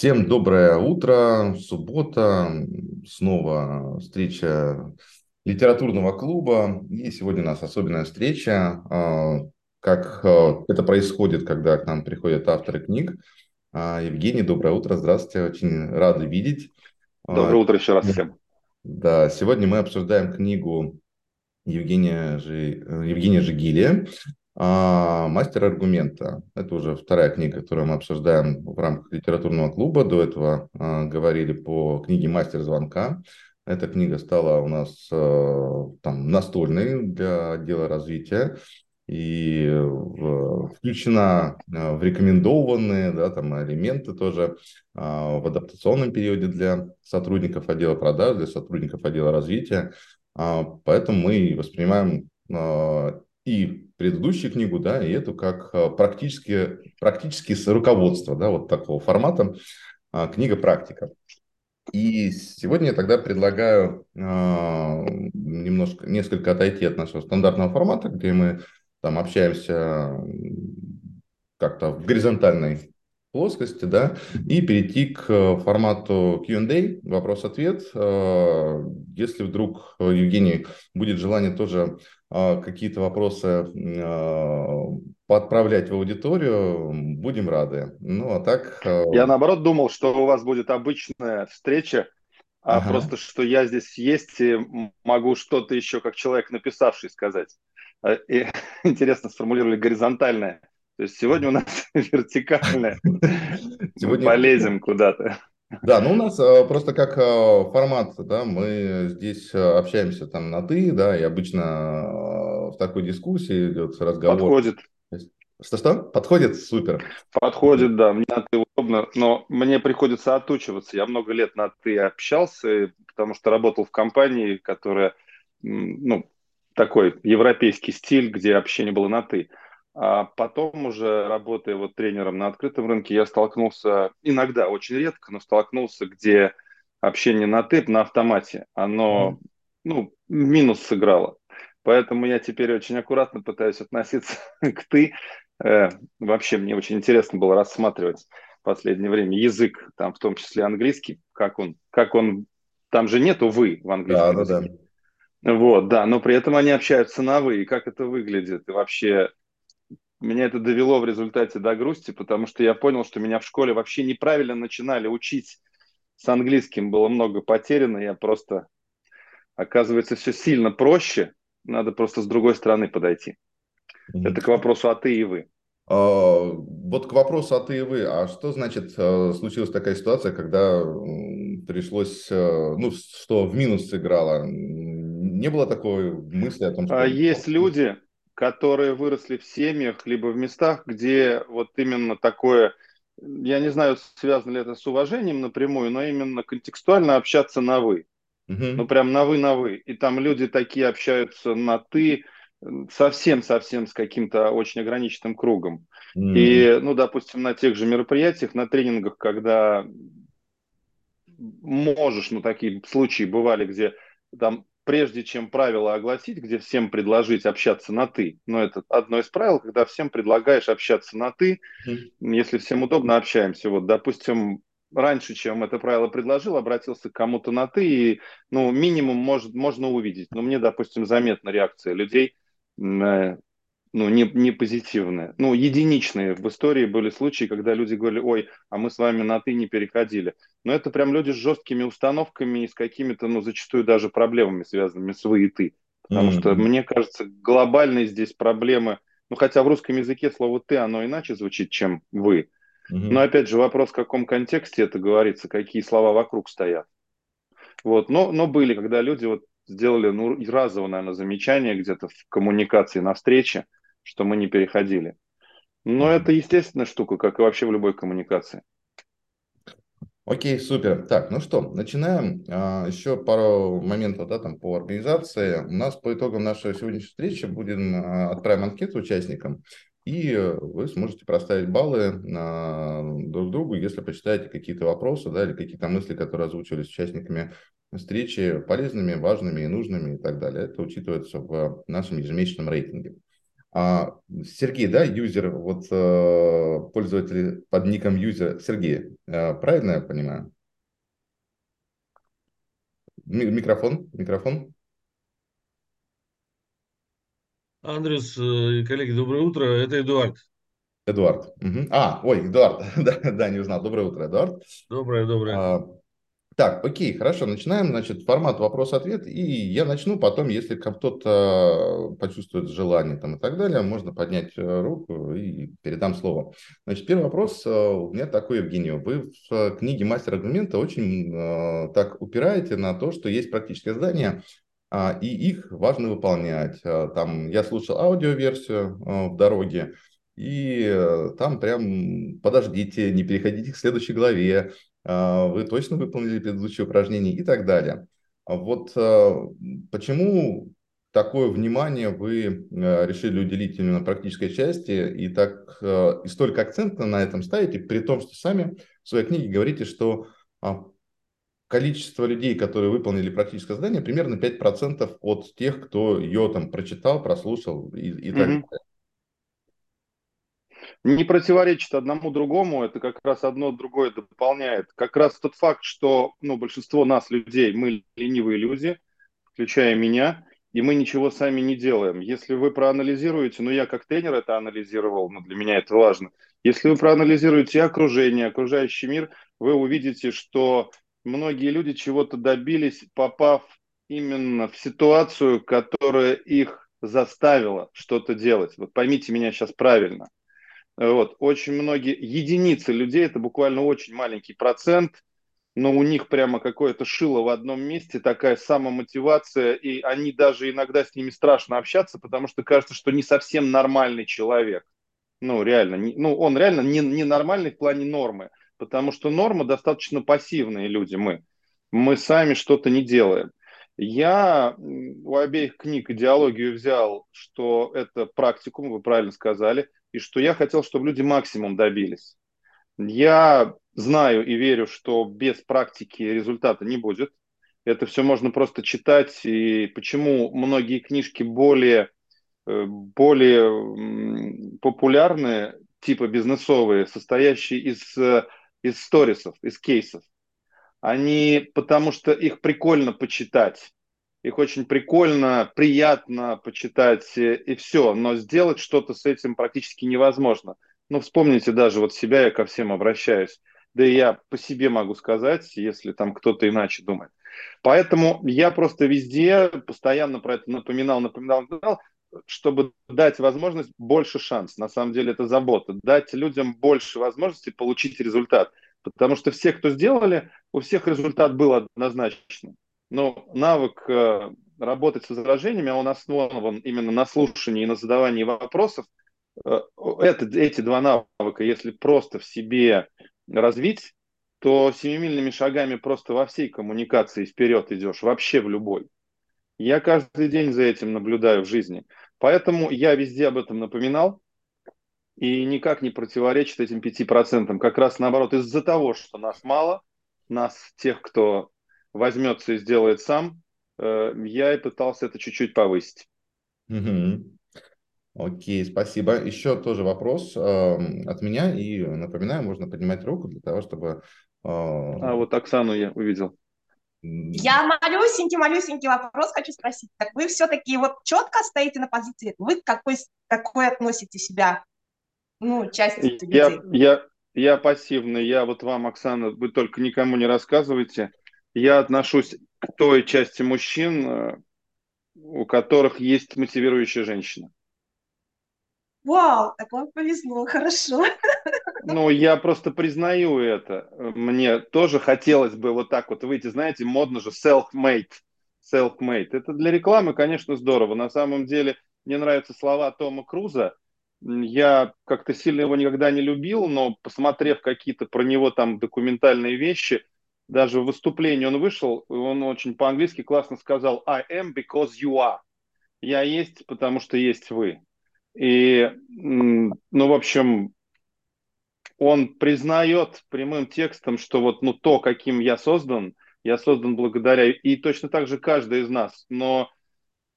Всем доброе утро, суббота, снова встреча литературного клуба. И сегодня у нас особенная встреча, а, как а, это происходит, когда к нам приходят авторы книг. А, Евгений, доброе утро, здравствуйте, очень рады видеть. Доброе утро еще раз всем. Да, сегодня мы обсуждаем книгу Евгения, Жи... Евгения Жигилия а, «Мастер аргумента». Это уже вторая книга, которую мы обсуждаем в рамках литературного клуба. До этого а, говорили по книге «Мастер звонка». Эта книга стала у нас а, там настольной для отдела развития и в, включена в рекомендованные да, там, элементы тоже в адаптационном периоде для сотрудников отдела продаж, для сотрудников отдела развития. Поэтому мы воспринимаем и предыдущую книгу, да, и эту как а, практически, практически с руководства, да, вот такого формата, а, книга «Практика». И сегодня я тогда предлагаю э, немножко, несколько отойти от нашего стандартного формата, где мы там общаемся как-то в горизонтальной плоскости, да, и перейти к э, формату Q&A, вопрос-ответ. Э, если вдруг, э, Евгений, будет желание тоже какие-то вопросы подправлять в аудиторию, будем рады. Ну, а так... Я, наоборот, думал, что у вас будет обычная встреча, а ага. просто, что я здесь есть и могу что-то еще, как человек написавший, сказать. И, интересно сформулировали горизонтальное. То есть сегодня у нас вертикальная. Сегодня... Полезем куда-то. Да, ну у нас э, просто как э, формат, да, мы здесь э, общаемся там на «ты», да, и обычно в такой дискуссии идет разговор. Подходит. Что-что? Подходит? Супер. Подходит, да, мне на «ты» удобно, но мне приходится отучиваться. Я много лет на «ты» общался, потому что работал в компании, которая, ну, такой европейский стиль, где общение было на «ты». А потом уже, работая вот тренером на открытом рынке, я столкнулся, иногда, очень редко, но столкнулся, где общение на тып, на автомате, оно, ну, минус сыграло. Поэтому я теперь очень аккуратно пытаюсь относиться к «ты». Э, вообще мне очень интересно было рассматривать в последнее время язык, там в том числе английский, как он, как он, там же нету «вы» в английском да. Да, да. Вот, да, но при этом они общаются на «вы», и как это выглядит, и вообще меня это довело в результате до грусти, потому что я понял, что меня в школе вообще неправильно начинали учить с английским, было много потеряно, я просто, оказывается, все сильно проще, надо просто с другой стороны подойти. Mm-hmm. Это к вопросу «а ты и вы». А, вот к вопросу «а ты и вы». А что значит э, случилась такая ситуация, когда пришлось, э, ну, что в минус сыграло? Не было такой мысли о том, что... А есть люди, которые выросли в семьях, либо в местах, где вот именно такое, я не знаю, связано ли это с уважением напрямую, но именно контекстуально общаться на «вы». Угу. Ну, прям на «вы», на «вы». И там люди такие общаются на «ты», совсем-совсем с каким-то очень ограниченным кругом. Mm. И, ну, допустим, на тех же мероприятиях, на тренингах, когда можешь, ну, такие случаи бывали, где там прежде чем правила огласить, где всем предложить общаться на «ты». Но это одно из правил, когда всем предлагаешь общаться на «ты». Если всем удобно, общаемся. Вот, допустим, раньше, чем это правило предложил, обратился к кому-то на «ты», и, ну, минимум может, можно увидеть. Но мне, допустим, заметна реакция людей э, ну, не, не позитивные. Ну, единичные в истории были случаи, когда люди говорили, ой, а мы с вами на «ты» не переходили. Но это прям люди с жесткими установками и с какими-то, ну, зачастую даже проблемами, связанными с «вы» и «ты». Потому mm-hmm. что, мне кажется, глобальные здесь проблемы, ну, хотя в русском языке слово «ты», оно иначе звучит, чем «вы». Mm-hmm. Но, опять же, вопрос, в каком контексте это говорится, какие слова вокруг стоят. Вот, но, но были, когда люди вот сделали, ну, разово, наверное, замечание где-то в коммуникации на встрече, что мы не переходили. Но это естественная штука, как и вообще в любой коммуникации. Окей, супер. Так, ну что, начинаем. А, еще пару моментов да, там, по организации. У нас по итогам нашей сегодняшней встречи будем а, отправим анкету участникам, и вы сможете проставить баллы а, друг другу, если почитаете какие-то вопросы да, или какие-то мысли, которые озвучивались участниками встречи, полезными, важными и нужными и так далее. Это учитывается в нашем ежемесячном рейтинге. А, Сергей, да, юзер, вот э, пользователь под ником юзер Сергей, э, правильно я понимаю? Микрофон, микрофон. Андрюс, э, коллеги, доброе утро. Это Эдуард. Эдуард. Угу. А, ой, Эдуард. да, да, не узнал. Доброе утро, Эдуард. Доброе, доброе. А, так, окей, хорошо, начинаем, значит, формат вопрос-ответ, и я начну, потом, если кто-то почувствует желание там и так далее, можно поднять э, руку и передам слово. Значит, первый вопрос э, у меня такой, Евгений, вы в книге «Мастер аргумента» очень э, так упираете на то, что есть практическое задание, а, и их важно выполнять. Там я слушал аудиоверсию в дороге, и там прям подождите, не переходите к следующей главе, вы точно выполнили предыдущее упражнение и так далее. А вот а, почему такое внимание вы решили уделить именно практической части и так и столько акцента на этом ставите, при том, что сами в своей книге говорите, что количество людей, которые выполнили практическое задание, примерно 5% от тех, кто ее там прочитал, прослушал и, и mm-hmm. так далее не противоречит одному другому, это как раз одно другое дополняет. Как раз тот факт, что ну, большинство нас, людей, мы ленивые люди, включая меня, и мы ничего сами не делаем. Если вы проанализируете, ну я как тренер это анализировал, но для меня это важно. Если вы проанализируете окружение, окружающий мир, вы увидите, что многие люди чего-то добились, попав именно в ситуацию, которая их заставила что-то делать. Вот поймите меня сейчас правильно – вот. Очень многие, единицы людей, это буквально очень маленький процент, но у них прямо какое-то шило в одном месте, такая самомотивация, и они даже иногда с ними страшно общаться, потому что кажется, что не совсем нормальный человек. Ну, реально, не, ну, он реально не, не нормальный в плане нормы, потому что норма достаточно пассивные люди мы. Мы сами что-то не делаем. Я у обеих книг идеологию взял, что это практикум, вы правильно сказали – и что я хотел, чтобы люди максимум добились. Я знаю и верю, что без практики результата не будет. Это все можно просто читать. И почему многие книжки более, э, более популярные, типа бизнесовые, состоящие из, э, из сторисов, из кейсов, они, потому что их прикольно почитать их очень прикольно, приятно почитать э, и все, но сделать что-то с этим практически невозможно. Ну, вспомните даже вот себя, я ко всем обращаюсь. Да и я по себе могу сказать, если там кто-то иначе думает. Поэтому я просто везде постоянно про это напоминал, напоминал, напоминал, чтобы дать возможность больше шанс. На самом деле это забота. Дать людям больше возможностей получить результат. Потому что все, кто сделали, у всех результат был однозначный. Но навык э, работать с возражениями, он основан именно на слушании и на задавании вопросов. Э, это, эти два навыка, если просто в себе развить, то семимильными шагами просто во всей коммуникации вперед идешь, вообще в любой. Я каждый день за этим наблюдаю в жизни. Поэтому я везде об этом напоминал и никак не противоречит этим пяти процентам. Как раз наоборот, из-за того, что нас мало, нас, тех, кто возьмется и сделает сам, э, я и пытался это чуть-чуть повысить. Угу. Окей, спасибо. Еще тоже вопрос э, от меня. И напоминаю, можно поднимать руку для того, чтобы... Э... А вот Оксану я увидел. Я малюсенький, малюсенький вопрос хочу спросить. Так вы все-таки вот четко стоите на позиции? Вы какой, какой относите себя, ну, часть я, Я, я пассивный. Я вот вам, Оксана, вы только никому не рассказывайте я отношусь к той части мужчин, э, у которых есть мотивирующая женщина. Вау, так вам повезло, хорошо. Ну, я просто признаю это. Мне тоже хотелось бы вот так вот выйти, знаете, модно же self-made. Self-made. Это для рекламы, конечно, здорово. На самом деле, мне нравятся слова Тома Круза. Я как-то сильно его никогда не любил, но посмотрев какие-то про него там документальные вещи, даже в выступлении он вышел, он очень по-английски классно сказал «I am because you are». Я есть, потому что есть вы. И, ну, в общем, он признает прямым текстом, что вот ну, то, каким я создан, я создан благодаря, и точно так же каждый из нас. Но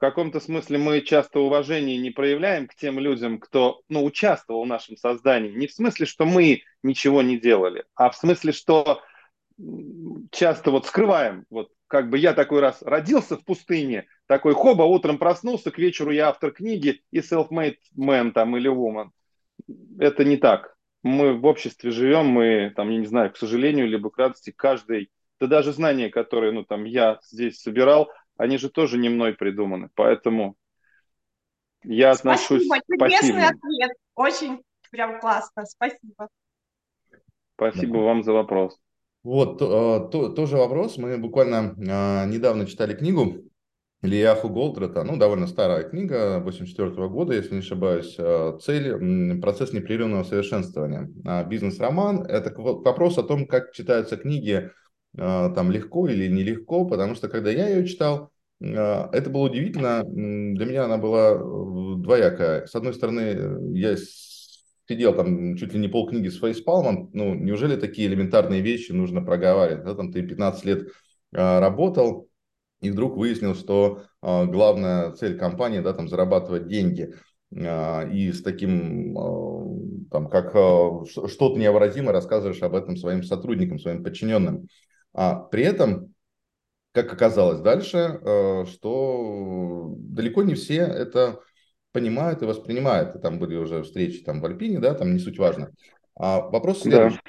каком-то смысле мы часто уважение не проявляем к тем людям, кто ну, участвовал в нашем создании. Не в смысле, что мы ничего не делали, а в смысле, что часто вот скрываем. Вот как бы я такой раз родился в пустыне, такой хоба, утром проснулся, к вечеру я автор книги и self-made man там или woman. Это не так. Мы в обществе живем, мы там, я не знаю, к сожалению, либо к радости, каждый, да даже знания, которые, ну там, я здесь собирал, они же тоже не мной придуманы. Поэтому я отношусь... Спасибо, чудесный ответ. Очень прям классно. Спасибо. Спасибо да. вам за вопрос. Вот, то, то, тоже вопрос. Мы буквально а, недавно читали книгу Ильяху Голдрата, ну, довольно старая книга, 84 -го года, если не ошибаюсь. А, цель – процесс непрерывного совершенствования. А бизнес-роман – это вопрос о том, как читаются книги а, там легко или нелегко, потому что когда я ее читал, а, это было удивительно. Для меня она была э, двоякая. С одной стороны, я сидел там чуть ли не полкниги с фейспалмом. Ну, неужели такие элементарные вещи нужно проговаривать? Да, там ты 15 лет а, работал, и вдруг выяснил, что главная цель компании, да, там зарабатывать деньги и с таким, там, как что-то невыразимо рассказываешь об этом своим сотрудникам, своим подчиненным. А при этом, как оказалось дальше, э, что далеко не все это понимают и воспринимают. И там были уже встречи там в Альпине, да, там не суть важно. А вопрос следующий.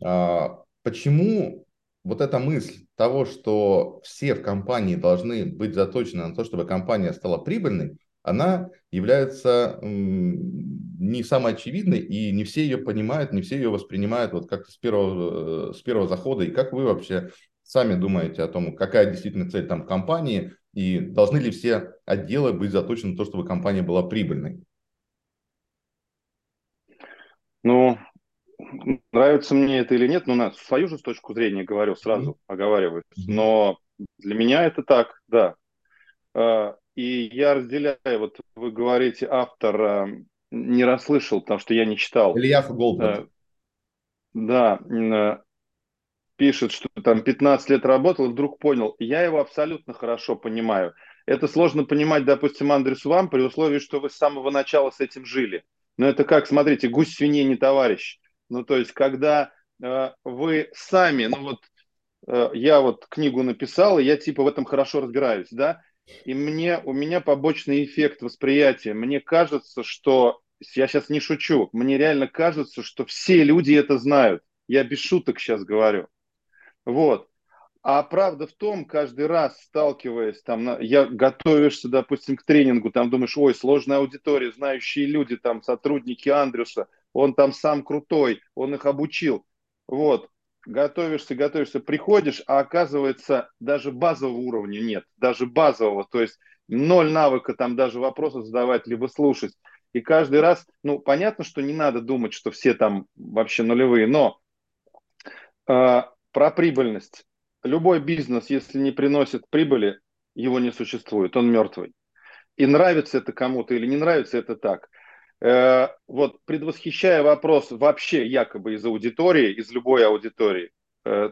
Да. А, почему вот эта мысль того, что все в компании должны быть заточены на то, чтобы компания стала прибыльной, она является не самой очевидной, и не все ее понимают, не все ее воспринимают вот как-то с первого, э, с первого захода. И как вы вообще сами думаете о том, какая действительно цель там компании, и должны ли все отделы быть заточены на то, чтобы компания была прибыльной? Ну, нравится мне это или нет, ну, на свою же точку зрения говорю, сразу mm-hmm. оговариваюсь. Но для меня это так, да. А, и я разделяю, вот вы говорите, автор а, не расслышал, потому что я не читал. Илья Голдберг. Да, а, пишет, что там 15 лет работал и вдруг понял. Я его абсолютно хорошо понимаю. Это сложно понимать, допустим, Андресу вам, при условии, что вы с самого начала с этим жили. Но это как, смотрите, гусь свиней не товарищ. Ну, то есть, когда э, вы сами, ну вот, э, я вот книгу написал, и я типа в этом хорошо разбираюсь, да, и мне, у меня побочный эффект восприятия. Мне кажется, что, я сейчас не шучу, мне реально кажется, что все люди это знают. Я без шуток сейчас говорю. Вот. А правда в том, каждый раз сталкиваясь, там, я готовишься, допустим, к тренингу, там думаешь, ой, сложная аудитория, знающие люди, там, сотрудники Андрюса, он там сам крутой, он их обучил. Вот готовишься, готовишься, приходишь, а оказывается даже базового уровня нет, даже базового, то есть ноль навыка там даже вопросы задавать, либо слушать. И каждый раз, ну, понятно, что не надо думать, что все там вообще нулевые, но э, про прибыльность. Любой бизнес, если не приносит прибыли, его не существует, он мертвый. И нравится это кому-то или не нравится, это так. Э, вот предвосхищая вопрос вообще якобы из аудитории, из любой аудитории, э,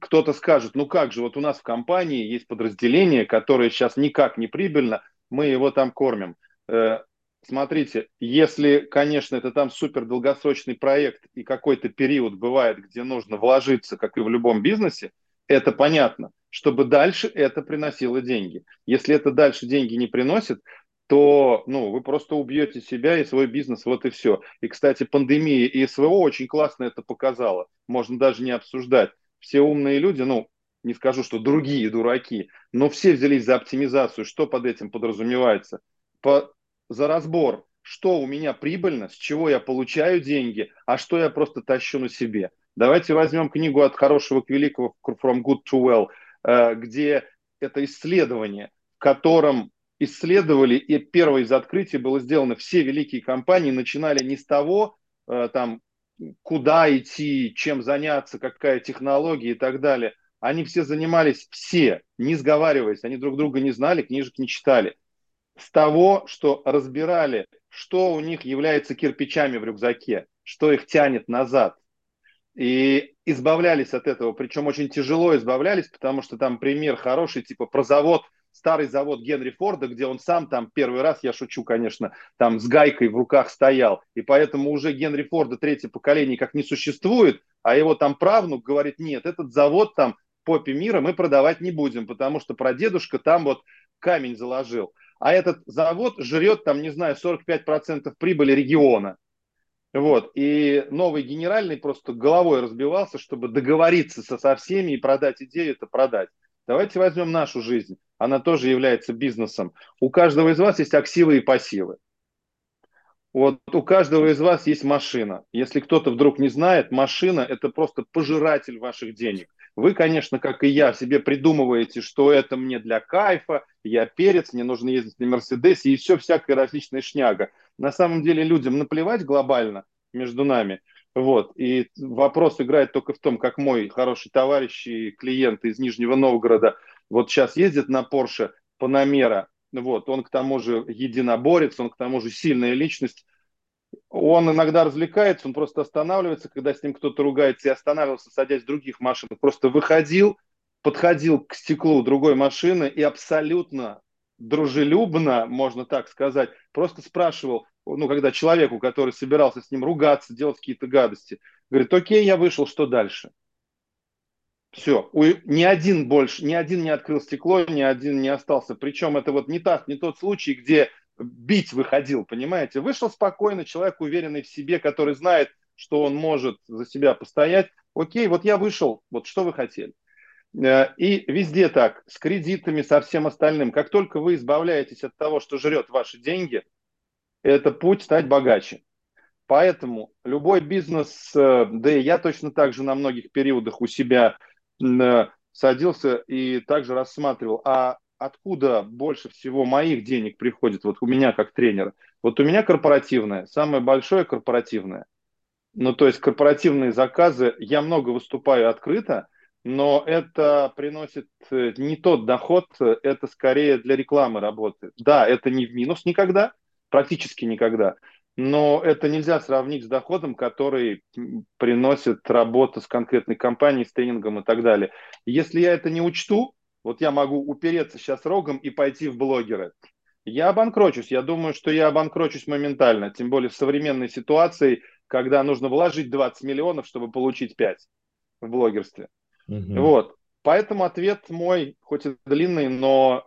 кто-то скажет, ну как же, вот у нас в компании есть подразделение, которое сейчас никак не прибыльно, мы его там кормим. Э, смотрите, если, конечно, это там супер долгосрочный проект и какой-то период бывает, где нужно вложиться, как и в любом бизнесе, это понятно, чтобы дальше это приносило деньги. Если это дальше деньги не приносит, то ну, вы просто убьете себя и свой бизнес, вот и все. И, кстати, пандемия и СВО очень классно это показала. Можно даже не обсуждать. Все умные люди, ну, не скажу, что другие дураки, но все взялись за оптимизацию. Что под этим подразумевается? По, за разбор, что у меня прибыльно, с чего я получаю деньги, а что я просто тащу на себе. Давайте возьмем книгу от хорошего к великого From Good to Well, э, где это исследование, в котором исследовали, и первое из открытий было сделано, все великие компании начинали не с того, э, там, куда идти, чем заняться, какая технология и так далее. Они все занимались, все, не сговариваясь, они друг друга не знали, книжек не читали. С того, что разбирали, что у них является кирпичами в рюкзаке, что их тянет назад. И избавлялись от этого, причем очень тяжело избавлялись, потому что там пример хороший, типа про завод старый завод Генри Форда, где он сам там первый раз, я шучу, конечно, там с гайкой в руках стоял, и поэтому уже Генри Форда третье поколение как не существует, а его там правнук говорит, нет, этот завод там попе мира мы продавать не будем, потому что прадедушка там вот камень заложил. А этот завод жрет там, не знаю, 45% прибыли региона. Вот. И новый генеральный просто головой разбивался, чтобы договориться со, со всеми и продать идею, это продать. Давайте возьмем нашу жизнь. Она тоже является бизнесом. У каждого из вас есть активы и пассивы. Вот у каждого из вас есть машина. Если кто-то вдруг не знает, машина – это просто пожиратель ваших денег. Вы, конечно, как и я, себе придумываете, что это мне для кайфа, я перец, мне нужно ездить на Мерседесе и все всякая различная шняга. На самом деле людям наплевать глобально между нами. Вот. И вопрос играет только в том, как мой хороший товарищ и клиент из Нижнего Новгорода вот сейчас ездит на Porsche Panamera. Вот. Он к тому же единоборец, он к тому же сильная личность он иногда развлекается, он просто останавливается, когда с ним кто-то ругается, и останавливался, садясь в других машинах. Просто выходил, подходил к стеклу другой машины и абсолютно дружелюбно, можно так сказать, просто спрашивал, ну, когда человеку, который собирался с ним ругаться, делать какие-то гадости, говорит, окей, я вышел, что дальше? Все, ни один больше, ни один не открыл стекло, ни один не остался. Причем это вот не, так, не тот случай, где бить выходил, понимаете? Вышел спокойно, человек уверенный в себе, который знает, что он может за себя постоять. Окей, вот я вышел, вот что вы хотели. Э, и везде так, с кредитами, со всем остальным. Как только вы избавляетесь от того, что жрет ваши деньги, это путь стать богаче. Поэтому любой бизнес, э, да и я точно так же на многих периодах у себя э, садился и также рассматривал, а откуда больше всего моих денег приходит, вот у меня как тренера? Вот у меня корпоративное, самое большое корпоративное. Ну, то есть корпоративные заказы, я много выступаю открыто, но это приносит э, не тот доход, это скорее для рекламы работает. Да, это не в минус никогда, практически никогда, но это нельзя сравнить с доходом, который приносит работа с конкретной компанией, с тренингом и так далее. Если я это не учту, вот я могу упереться сейчас рогом и пойти в блогеры. Я обанкрочусь. Я думаю, что я обанкрочусь моментально. Тем более в современной ситуации, когда нужно вложить 20 миллионов, чтобы получить 5 в блогерстве. Угу. Вот. Поэтому ответ мой, хоть и длинный, но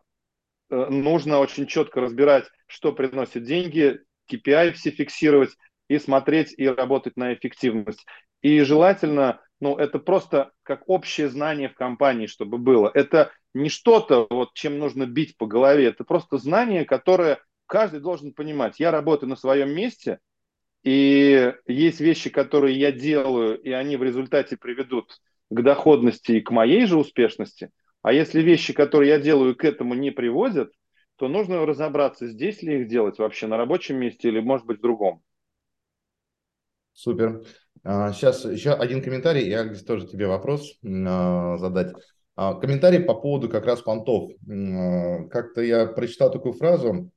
э, нужно очень четко разбирать, что приносит деньги, KPI все фиксировать и смотреть и работать на эффективность. И желательно, ну, это просто как общее знание в компании, чтобы было. Это не что-то, вот, чем нужно бить по голове, это просто знание, которое каждый должен понимать. Я работаю на своем месте, и есть вещи, которые я делаю, и они в результате приведут к доходности и к моей же успешности. А если вещи, которые я делаю, к этому не приводят, то нужно разобраться, здесь ли их делать вообще, на рабочем месте или, может быть, в другом. Супер. Сейчас а, еще один комментарий, я здесь тоже тебе вопрос а, задать. А, комментарий по поводу как раз понтов. Как-то я прочитал такую фразу.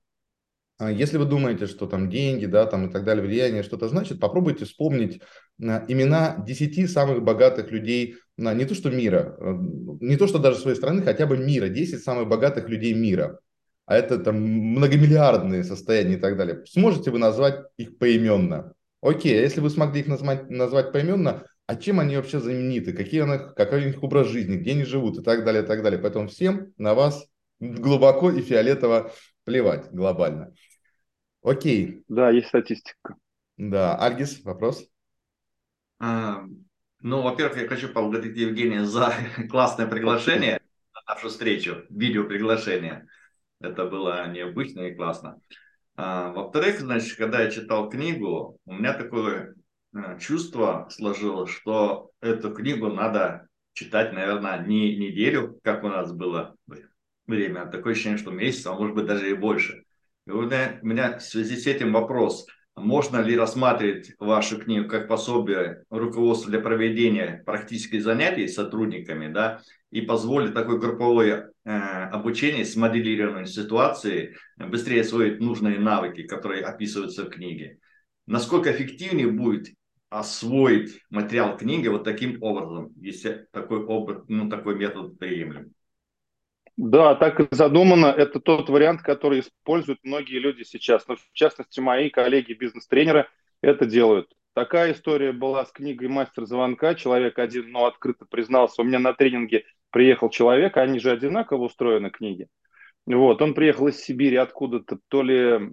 Если вы думаете, что там деньги, да, там и так далее, влияние что-то значит, попробуйте вспомнить имена 10 самых богатых людей, не то что мира, не то что даже своей страны, хотя бы мира, 10 самых богатых людей мира. А это там многомиллиардные состояния и так далее. Сможете вы назвать их поименно? Окей, а если вы смогли их назвать, назвать поименно, а чем они вообще знамениты, какие них, какой у них образ жизни, где они живут и так далее, и так далее. Поэтому всем на вас глубоко и фиолетово плевать глобально. Окей. Да, есть статистика. Да, Альгис, вопрос? А, ну, во-первых, я хочу поблагодарить Евгения за классное приглашение на нашу встречу, видео приглашение. Это было необычно и классно. А, во-вторых, значит, когда я читал книгу, у меня такое Э, чувство сложилось, что эту книгу надо читать, наверное, не неделю, как у нас было время, а такое ощущение, что месяц, а может быть даже и больше. И у меня, у меня в связи с этим вопрос, можно ли рассматривать вашу книгу как пособие руководства для проведения практических занятий с сотрудниками, да, и позволить такое групповое э, обучение с моделированием ситуации быстрее освоить нужные навыки, которые описываются в книге. Насколько эффективнее будет освоить материал книги вот таким образом, если такой, образ, ну, такой метод приемлем? Да, так и задумано. Это тот вариант, который используют многие люди сейчас. Но, в частности, мои коллеги, бизнес-тренеры это делают. Такая история была с книгой «Мастер звонка». Человек один, но открыто признался, у меня на тренинге приехал человек, они же одинаково устроены книги. Вот, он приехал из Сибири откуда-то, то ли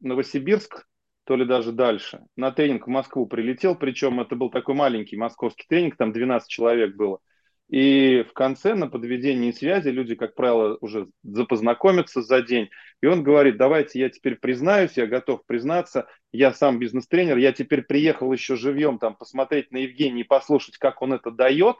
Новосибирск, то ли даже дальше. На тренинг в Москву прилетел, причем это был такой маленький московский тренинг, там 12 человек было. И в конце на подведении связи люди, как правило, уже запознакомятся за день. И он говорит, давайте я теперь признаюсь, я готов признаться, я сам бизнес-тренер, я теперь приехал еще живьем там посмотреть на Евгения и послушать, как он это дает.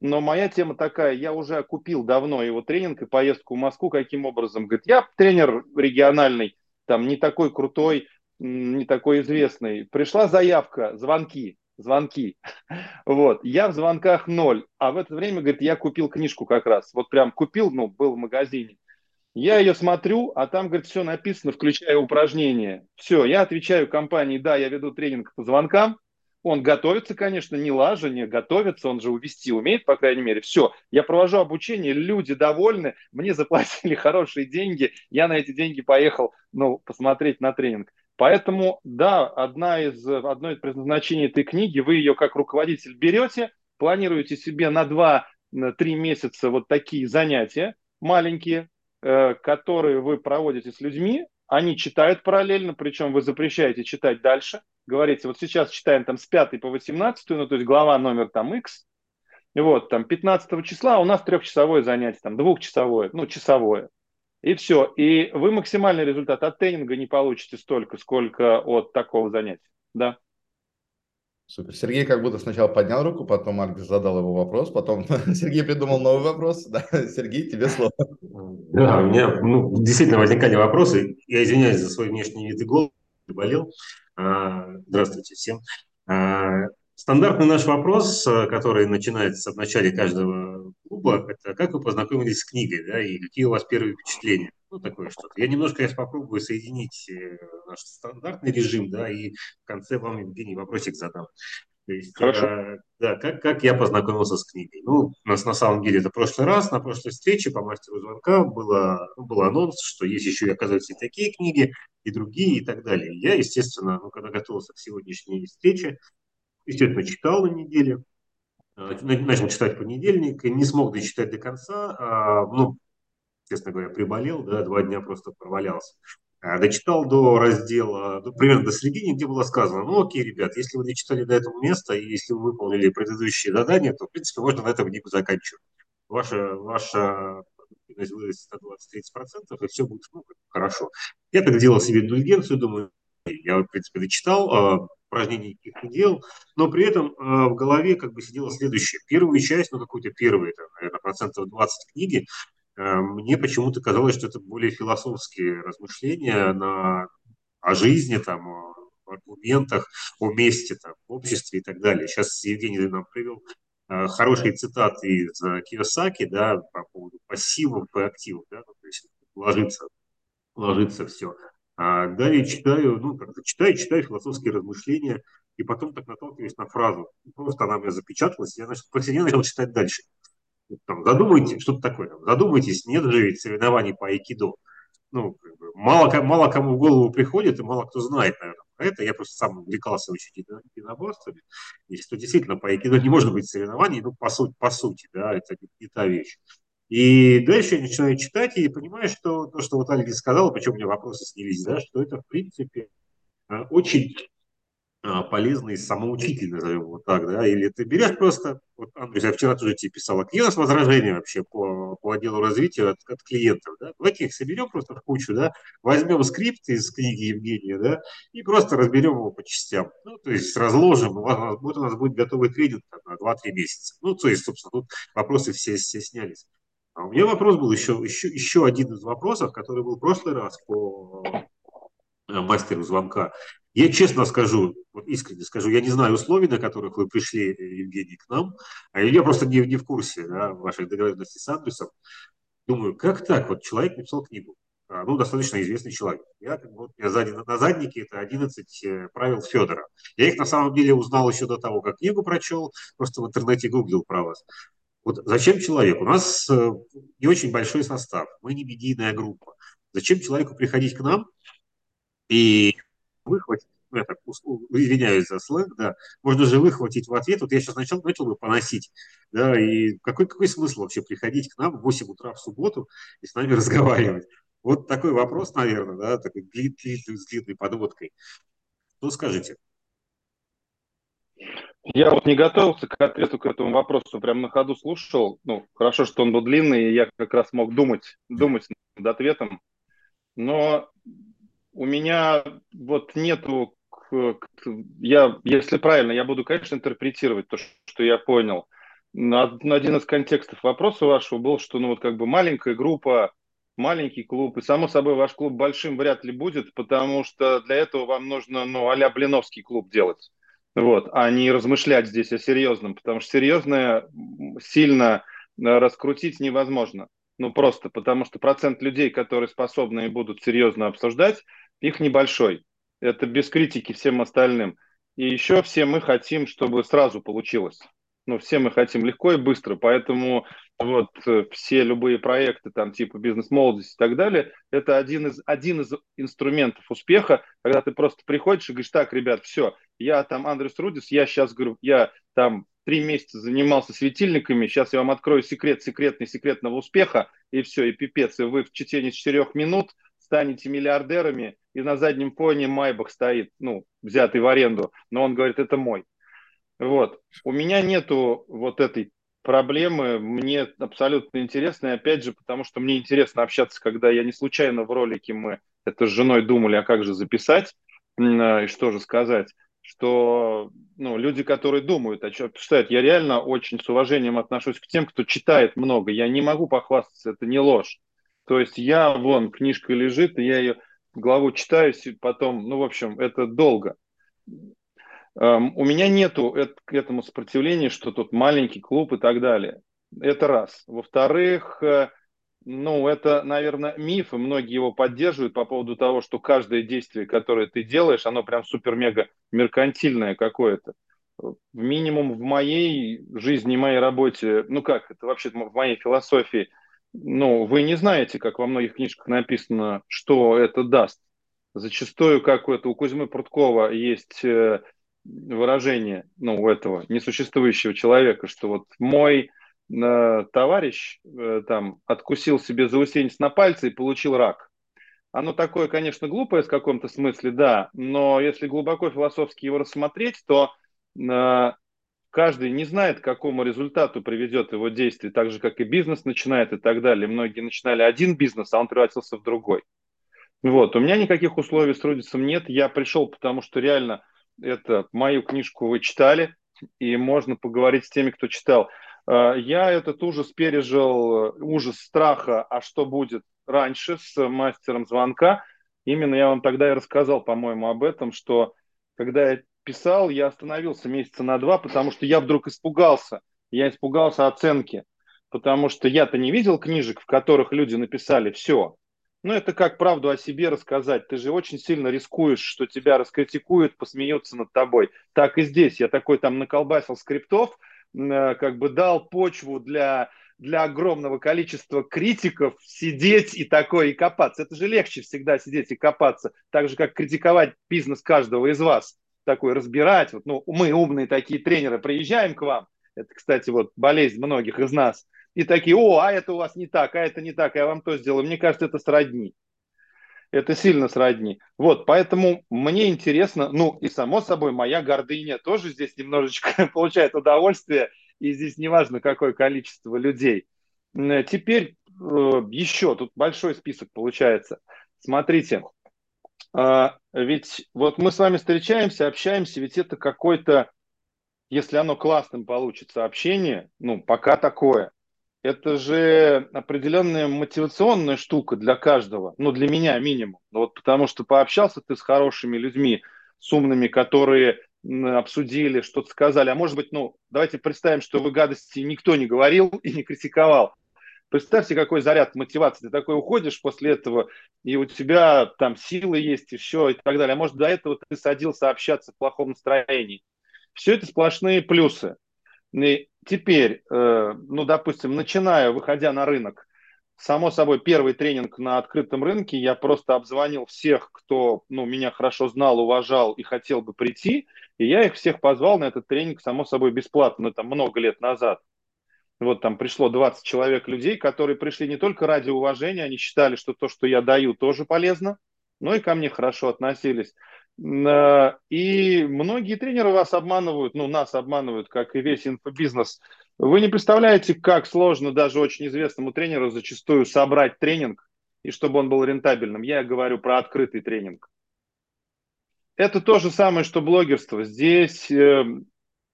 Но моя тема такая, я уже купил давно его тренинг и поездку в Москву, каким образом? Говорит, я тренер региональный, там не такой крутой, не такой известный. Пришла заявка, звонки, звонки. Вот, я в звонках ноль, а в это время, говорит, я купил книжку как раз, вот прям купил, ну, был в магазине. Я ее смотрю, а там, говорит, все написано, включая упражнения. Все, я отвечаю компании, да, я веду тренинг по звонкам, он готовится, конечно, не лажа, не готовится, он же увести умеет, по крайней мере. Все, я провожу обучение, люди довольны, мне заплатили хорошие деньги, я на эти деньги поехал, ну, посмотреть на тренинг. Поэтому, да, одна из, одно из предназначений этой книги, вы ее как руководитель берете, планируете себе на 2-3 месяца вот такие занятия маленькие, э, которые вы проводите с людьми, они читают параллельно, причем вы запрещаете читать дальше, говорите, вот сейчас читаем там с 5 по 18, ну то есть глава номер там X, вот, там 15 числа у нас трехчасовое занятие, там двухчасовое, ну часовое. И все. И вы максимальный результат от тренинга не получите столько, сколько от такого занятия. Да. Супер. Сергей как будто сначала поднял руку, потом Альбис задал его вопрос, потом Сергей придумал новый вопрос. Да, Сергей, тебе слово. Да, у меня ну, действительно возникали вопросы. Я извиняюсь за свой внешний вид и голос, болел. А, здравствуйте всем. А, стандартный наш вопрос, который начинается в начале каждого клуба, это как вы познакомились с книгой, да, и какие у вас первые впечатления? Ну, такое что-то. Я немножко сейчас попробую соединить э, наш стандартный режим, да, и в конце вам, Евгений, вопросик задам. То есть, Хорошо. Э, да, как, как я познакомился с книгой? Ну, у нас на самом деле это прошлый раз, на прошлой встрече по мастеру звонка было, ну, был анонс, что есть еще, оказывается, и такие книги, и другие, и так далее. Я, естественно, ну, когда готовился к сегодняшней встрече, естественно, читал на неделе, Э, начал читать понедельник, не смог дочитать до конца, а, ну, честно говоря, приболел, да, два дня просто провалялся. А, дочитал до раздела, ну, примерно до середины, где было сказано, ну окей, ребят, если вы дочитали до этого места, и если вы выполнили предыдущие задания, то, в принципе, можно на этом книгу заканчивать. Ваша, ваша продуктивность вырастет на 20-30%, и все будет ну, хорошо. Я так делал себе индульгенцию, думаю, я, в принципе, дочитал, а, упражнений никаких не делал, но при этом э, в голове как бы сидела следующее. Первую часть, ну какую-то первую, это, наверное, процентов 20 книги, э, мне почему-то казалось, что это более философские размышления на, о жизни, там, о аргументах, о месте, там, в обществе и так далее. Сейчас Евгений нам привел э, хорошие цитаты из э, Киосаки, да, по поводу пассивов и активов, да, ну, то есть ложится, ложится все. А далее читаю, ну, как-то читаю, читаю философские размышления, и потом так наталкиваюсь на фразу. Просто она у меня запечаталась, я, значит, после нее начал читать дальше. Там, задумайтесь, что-то такое, задумайтесь, нет же ведь соревнований по айкидо. Ну, как бы, мало, мало кому в голову приходит, и мало кто знает, наверное, про это. Я просто сам увлекался очень единоборствами. И что действительно по айкидо не может быть соревнований, ну, по сути, по сути, да, это не, не та вещь. И дальше я начинаю читать и понимаю, что то, что вот Альгис сказал, почему у меня вопросы снялись, да, что это, в принципе, а, очень а, полезный самоучитель, назовем его так, да, или ты берешь просто, вот, Андрей, я вчера тоже тебе писал, какие у нас возражения вообще по, по отделу развития от, от клиентов, да, давайте их соберем просто в кучу, да, возьмем скрипт из книги Евгения, да, и просто разберем его по частям, ну, то есть разложим, вот у нас будет готовый тренинг на 2-3 месяца, ну, то есть, собственно, тут вопросы все, все снялись. А у меня вопрос был еще, еще, еще один из вопросов, который был в прошлый раз по э, мастеру звонка. Я честно скажу, вот искренне скажу, я не знаю условий, на которых вы пришли, э, Евгений, к нам, а я просто не, не в курсе да, ваших договоренностей с Андресом. Думаю, как так? Вот человек написал книгу, а, ну, достаточно известный человек. Я, вот, я сзади, на заднике это 11 э, правил Федора. Я их на самом деле узнал еще до того, как книгу прочел, просто в интернете гуглил про вас. Вот зачем человек? У нас э, не очень большой состав, мы не медийная группа. Зачем человеку приходить к нам и выхватить, ну, я так извиняюсь за сленг, да, можно же выхватить в ответ, вот я сейчас начал, начал бы поносить, да, и какой, какой смысл вообще приходить к нам в 8 утра в субботу и с нами разговаривать? Вот такой вопрос, наверное, да, такой длинный, с длинной подводкой. Что скажете? Я вот не готовился к ответу к этому вопросу, прям на ходу слушал. Ну, хорошо, что он был длинный, и я как раз мог думать, думать над ответом. Но у меня вот нету, я, если правильно, я буду, конечно, интерпретировать то, что я понял. Один из контекстов вопроса вашего был, что ну вот как бы маленькая группа, маленький клуб, и само собой ваш клуб большим вряд ли будет, потому что для этого вам нужно, ну, а Блиновский клуб делать вот, а не размышлять здесь о серьезном, потому что серьезное сильно э, раскрутить невозможно. Ну, просто потому что процент людей, которые способны и будут серьезно обсуждать, их небольшой. Это без критики всем остальным. И еще все мы хотим, чтобы сразу получилось ну, все мы хотим легко и быстро, поэтому вот э, все любые проекты, там, типа бизнес-молодость и так далее, это один из, один из инструментов успеха, когда ты просто приходишь и говоришь, так, ребят, все, я там Андрес Рудис, я сейчас говорю, я там три месяца занимался светильниками, сейчас я вам открою секрет секретный секретного успеха, и все, и пипец, и вы в течение четырех минут станете миллиардерами, и на заднем фоне Майбах стоит, ну, взятый в аренду, но он говорит, это мой. Вот. У меня нету вот этой проблемы. Мне абсолютно интересно. И опять же, потому что мне интересно общаться, когда я не случайно в ролике мы это с женой думали, а как же записать а, и что же сказать что ну, люди, которые думают, о чем читают, я реально очень с уважением отношусь к тем, кто читает много. Я не могу похвастаться, это не ложь. То есть я, вон, книжка лежит, и я ее главу читаю, потом, ну, в общем, это долго. Эм, у меня нету к этому сопротивления, что тут маленький клуб и так далее. Это раз. Во-вторых, э, ну, это, наверное, миф, и многие его поддерживают по поводу того, что каждое действие, которое ты делаешь, оно прям супер-мега меркантильное какое-то. Минимум в моей жизни, в моей работе, ну как, это вообще в моей философии, ну, вы не знаете, как во многих книжках написано, что это даст. Зачастую, как у этого у Кузьмы Пруткова есть э, выражение, ну, у этого несуществующего человека, что вот мой э, товарищ э, там откусил себе заусенец на пальце и получил рак. Оно такое, конечно, глупое в каком-то смысле, да, но если глубоко философски его рассмотреть, то э, каждый не знает, к какому результату приведет его действие, так же, как и бизнес начинает и так далее. Многие начинали один бизнес, а он превратился в другой. Вот, у меня никаких условий с Рудисом нет. Я пришел, потому что реально это мою книжку вы читали, и можно поговорить с теми, кто читал. А, я этот ужас пережил, ужас страха, а что будет раньше с мастером звонка. Именно я вам тогда и рассказал, по-моему, об этом, что когда я писал, я остановился месяца на два, потому что я вдруг испугался. Я испугался оценки, потому что я-то не видел книжек, в которых люди написали все. Ну, это как правду о себе рассказать. Ты же очень сильно рискуешь, что тебя раскритикуют, посмеются над тобой. Так и здесь. Я такой там наколбасил скриптов, э, как бы дал почву для, для огромного количества критиков сидеть и такое, и копаться. Это же легче всегда сидеть и копаться. Так же, как критиковать бизнес каждого из вас. Такой разбирать. Вот, ну, мы умные такие тренеры, приезжаем к вам. Это, кстати, вот болезнь многих из нас – и такие, о, а это у вас не так, а это не так, я вам то сделаю. Мне кажется, это сродни. Это сильно сродни. Вот, поэтому мне интересно, ну и само собой, моя гордыня тоже здесь немножечко получает удовольствие, и здесь неважно, какое количество людей. Теперь э, еще, тут большой список получается. Смотрите, э, ведь вот мы с вами встречаемся, общаемся, ведь это какой-то, если оно классным получится общение, ну, пока такое, это же определенная мотивационная штука для каждого, ну, для меня минимум. Ну, вот потому что пообщался ты с хорошими людьми, с умными, которые обсудили, что-то сказали. А может быть, ну, давайте представим, что вы гадости никто не говорил и не критиковал. Представьте, какой заряд мотивации. Ты такой уходишь после этого, и у тебя там силы есть, и все, и так далее. А может, до этого ты садился общаться в плохом настроении. Все это сплошные плюсы. Теперь, э, ну, допустим, начиная, выходя на рынок, само собой, первый тренинг на открытом рынке, я просто обзвонил всех, кто ну, меня хорошо знал, уважал и хотел бы прийти, и я их всех позвал на этот тренинг, само собой, бесплатно, там много лет назад. Вот там пришло 20 человек людей, которые пришли не только ради уважения, они считали, что то, что я даю, тоже полезно, но и ко мне хорошо относились. И многие тренеры вас обманывают, ну, нас обманывают, как и весь инфобизнес. Вы не представляете, как сложно даже очень известному тренеру зачастую собрать тренинг, и чтобы он был рентабельным. Я говорю про открытый тренинг. Это то же самое, что блогерство. Здесь э,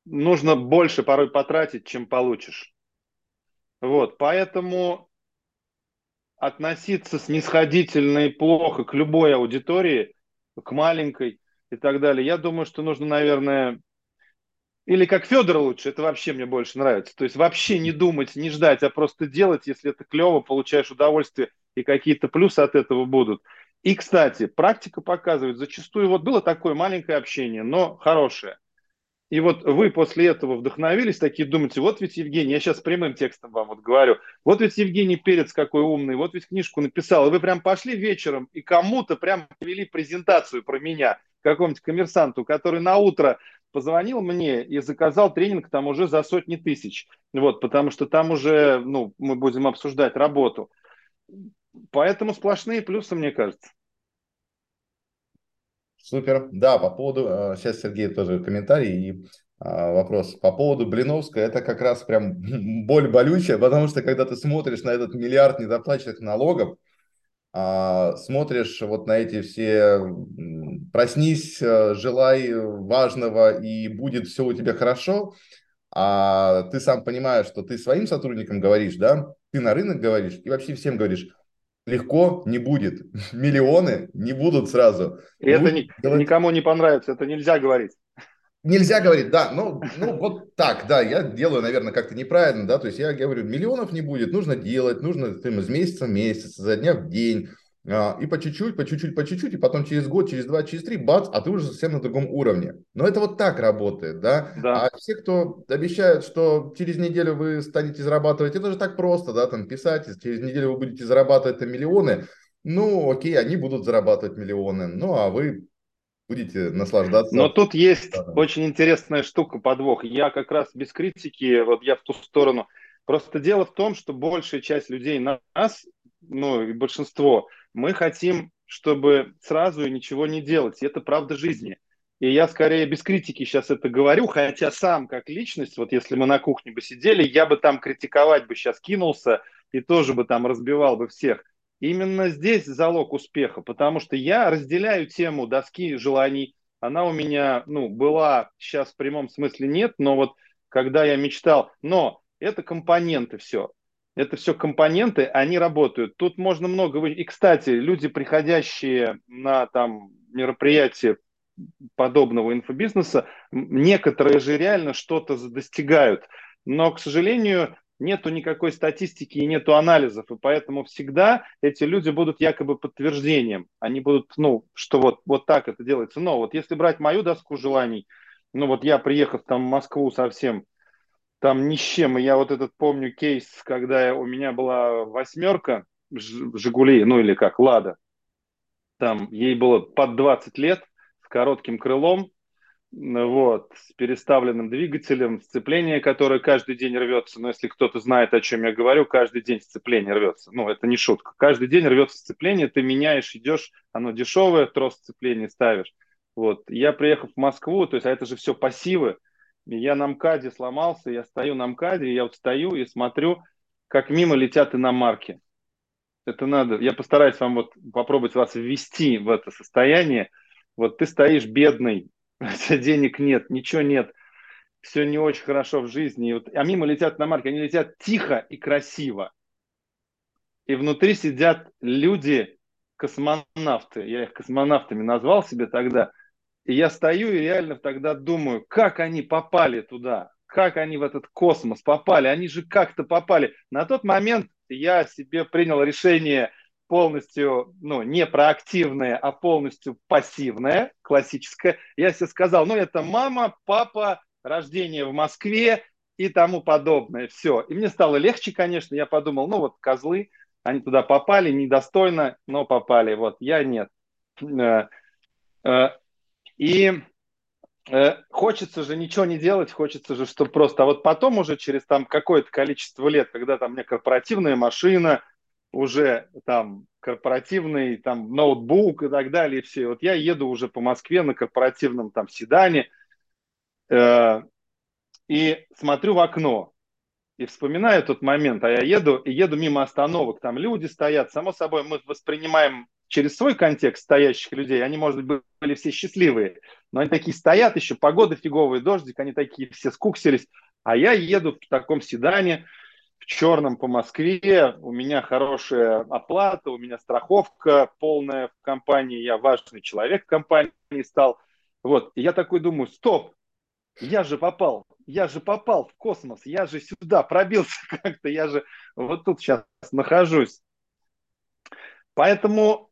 нужно больше порой потратить, чем получишь. Вот, поэтому относиться снисходительно и плохо к любой аудитории – к маленькой и так далее. Я думаю, что нужно, наверное, или как Федор лучше, это вообще мне больше нравится. То есть вообще не думать, не ждать, а просто делать, если это клево, получаешь удовольствие и какие-то плюсы от этого будут. И, кстати, практика показывает, зачастую вот было такое маленькое общение, но хорошее. И вот вы после этого вдохновились, такие думаете, вот ведь Евгений, я сейчас прямым текстом вам вот говорю, вот ведь Евгений Перец какой умный, вот ведь книжку написал, и вы прям пошли вечером и кому-то прям провели презентацию про меня, какому-нибудь коммерсанту, который на утро позвонил мне и заказал тренинг там уже за сотни тысяч, вот, потому что там уже, ну, мы будем обсуждать работу. Поэтому сплошные плюсы, мне кажется. Супер. Да, по поводу, э, сейчас Сергей тоже комментарий и а, вопрос. По поводу Блиновска, это как раз прям боль болючая, потому что когда ты смотришь на этот миллиард недоплаченных налогов, а, смотришь вот на эти все проснись, э, желай важного и будет все у тебя хорошо, а ты сам понимаешь, что ты своим сотрудникам говоришь, да, ты на рынок говоришь и вообще всем говоришь, легко не будет. Миллионы не будут сразу. И это ни, делать... никому не понравится, это нельзя говорить. Нельзя говорить, да, ну, ну вот так, да, я делаю, наверное, как-то неправильно, да, то есть я говорю, миллионов не будет, нужно делать, нужно там, из месяца в месяц, за дня в день, и по чуть-чуть, по чуть-чуть, по чуть-чуть, и потом через год, через два, через три, бац, а ты уже совсем на другом уровне. Но это вот так работает, да? да. А все, кто обещают, что через неделю вы станете зарабатывать, это же так просто, да, там писать, через неделю вы будете зарабатывать там миллионы, ну, окей, они будут зарабатывать миллионы, ну, а вы будете наслаждаться. Но тут есть да. очень интересная штука, подвох. Я как раз без критики, вот я в ту сторону. Просто дело в том, что большая часть людей нас, ну и большинство, мы хотим, чтобы сразу ничего не делать. И это правда жизни. И я скорее без критики сейчас это говорю, хотя сам как личность, вот если мы на кухне бы сидели, я бы там критиковать бы сейчас кинулся и тоже бы там разбивал бы всех. Именно здесь залог успеха, потому что я разделяю тему доски желаний. Она у меня, ну, была, сейчас в прямом смысле нет, но вот когда я мечтал, но это компоненты все. Это все компоненты, они работают. Тут можно много... И, кстати, люди, приходящие на там мероприятия подобного инфобизнеса, некоторые же реально что-то достигают. Но, к сожалению, нету никакой статистики и нету анализов, и поэтому всегда эти люди будут якобы подтверждением. Они будут, ну, что вот, вот так это делается. Но вот если брать мою доску желаний, ну вот я, приехав там в Москву совсем там ни с чем. И я вот этот помню кейс, когда у меня была восьмерка Жигулей, ну или как, Лада. Там ей было под 20 лет, с коротким крылом, вот, с переставленным двигателем, сцепление, которое каждый день рвется. Но если кто-то знает, о чем я говорю, каждый день сцепление рвется. Ну, это не шутка. Каждый день рвется сцепление, ты меняешь, идешь, оно дешевое, трос сцепления ставишь. Вот, я приехал в Москву, то есть, а это же все пассивы, я на МКАДе сломался, я стою на МКАДе, я вот стою и смотрю, как мимо летят иномарки. Это надо, я постараюсь вам вот попробовать вас ввести в это состояние. Вот ты стоишь бедный, денег нет, ничего нет, все не очень хорошо в жизни. вот, а мимо летят иномарки, они летят тихо и красиво. И внутри сидят люди, космонавты, я их космонавтами назвал себе тогда – и я стою и реально тогда думаю, как они попали туда, как они в этот космос попали, они же как-то попали. На тот момент я себе принял решение полностью, ну, не проактивное, а полностью пассивное, классическое. Я себе сказал, ну, это мама, папа, рождение в Москве, и тому подобное. Все. И мне стало легче, конечно. Я подумал, ну вот козлы, они туда попали, недостойно, но попали. Вот я нет. И э, хочется же ничего не делать, хочется же, что просто... А вот потом уже через там какое-то количество лет, когда там у меня корпоративная машина, уже там корпоративный там ноутбук и так далее, и все. Вот я еду уже по Москве на корпоративном там седане э, и смотрю в окно и вспоминаю тот момент, а я еду и еду мимо остановок, там люди стоят, само собой мы воспринимаем через свой контекст стоящих людей, они, может быть, были все счастливые, но они такие стоят, еще погода фиговая, дождик, они такие все скуксились, а я еду в таком седане, в черном по Москве, у меня хорошая оплата, у меня страховка полная в компании, я важный человек в компании стал. Вот, и я такой думаю, стоп, я же попал, я же попал в космос, я же сюда пробился как-то, я же вот тут сейчас нахожусь. Поэтому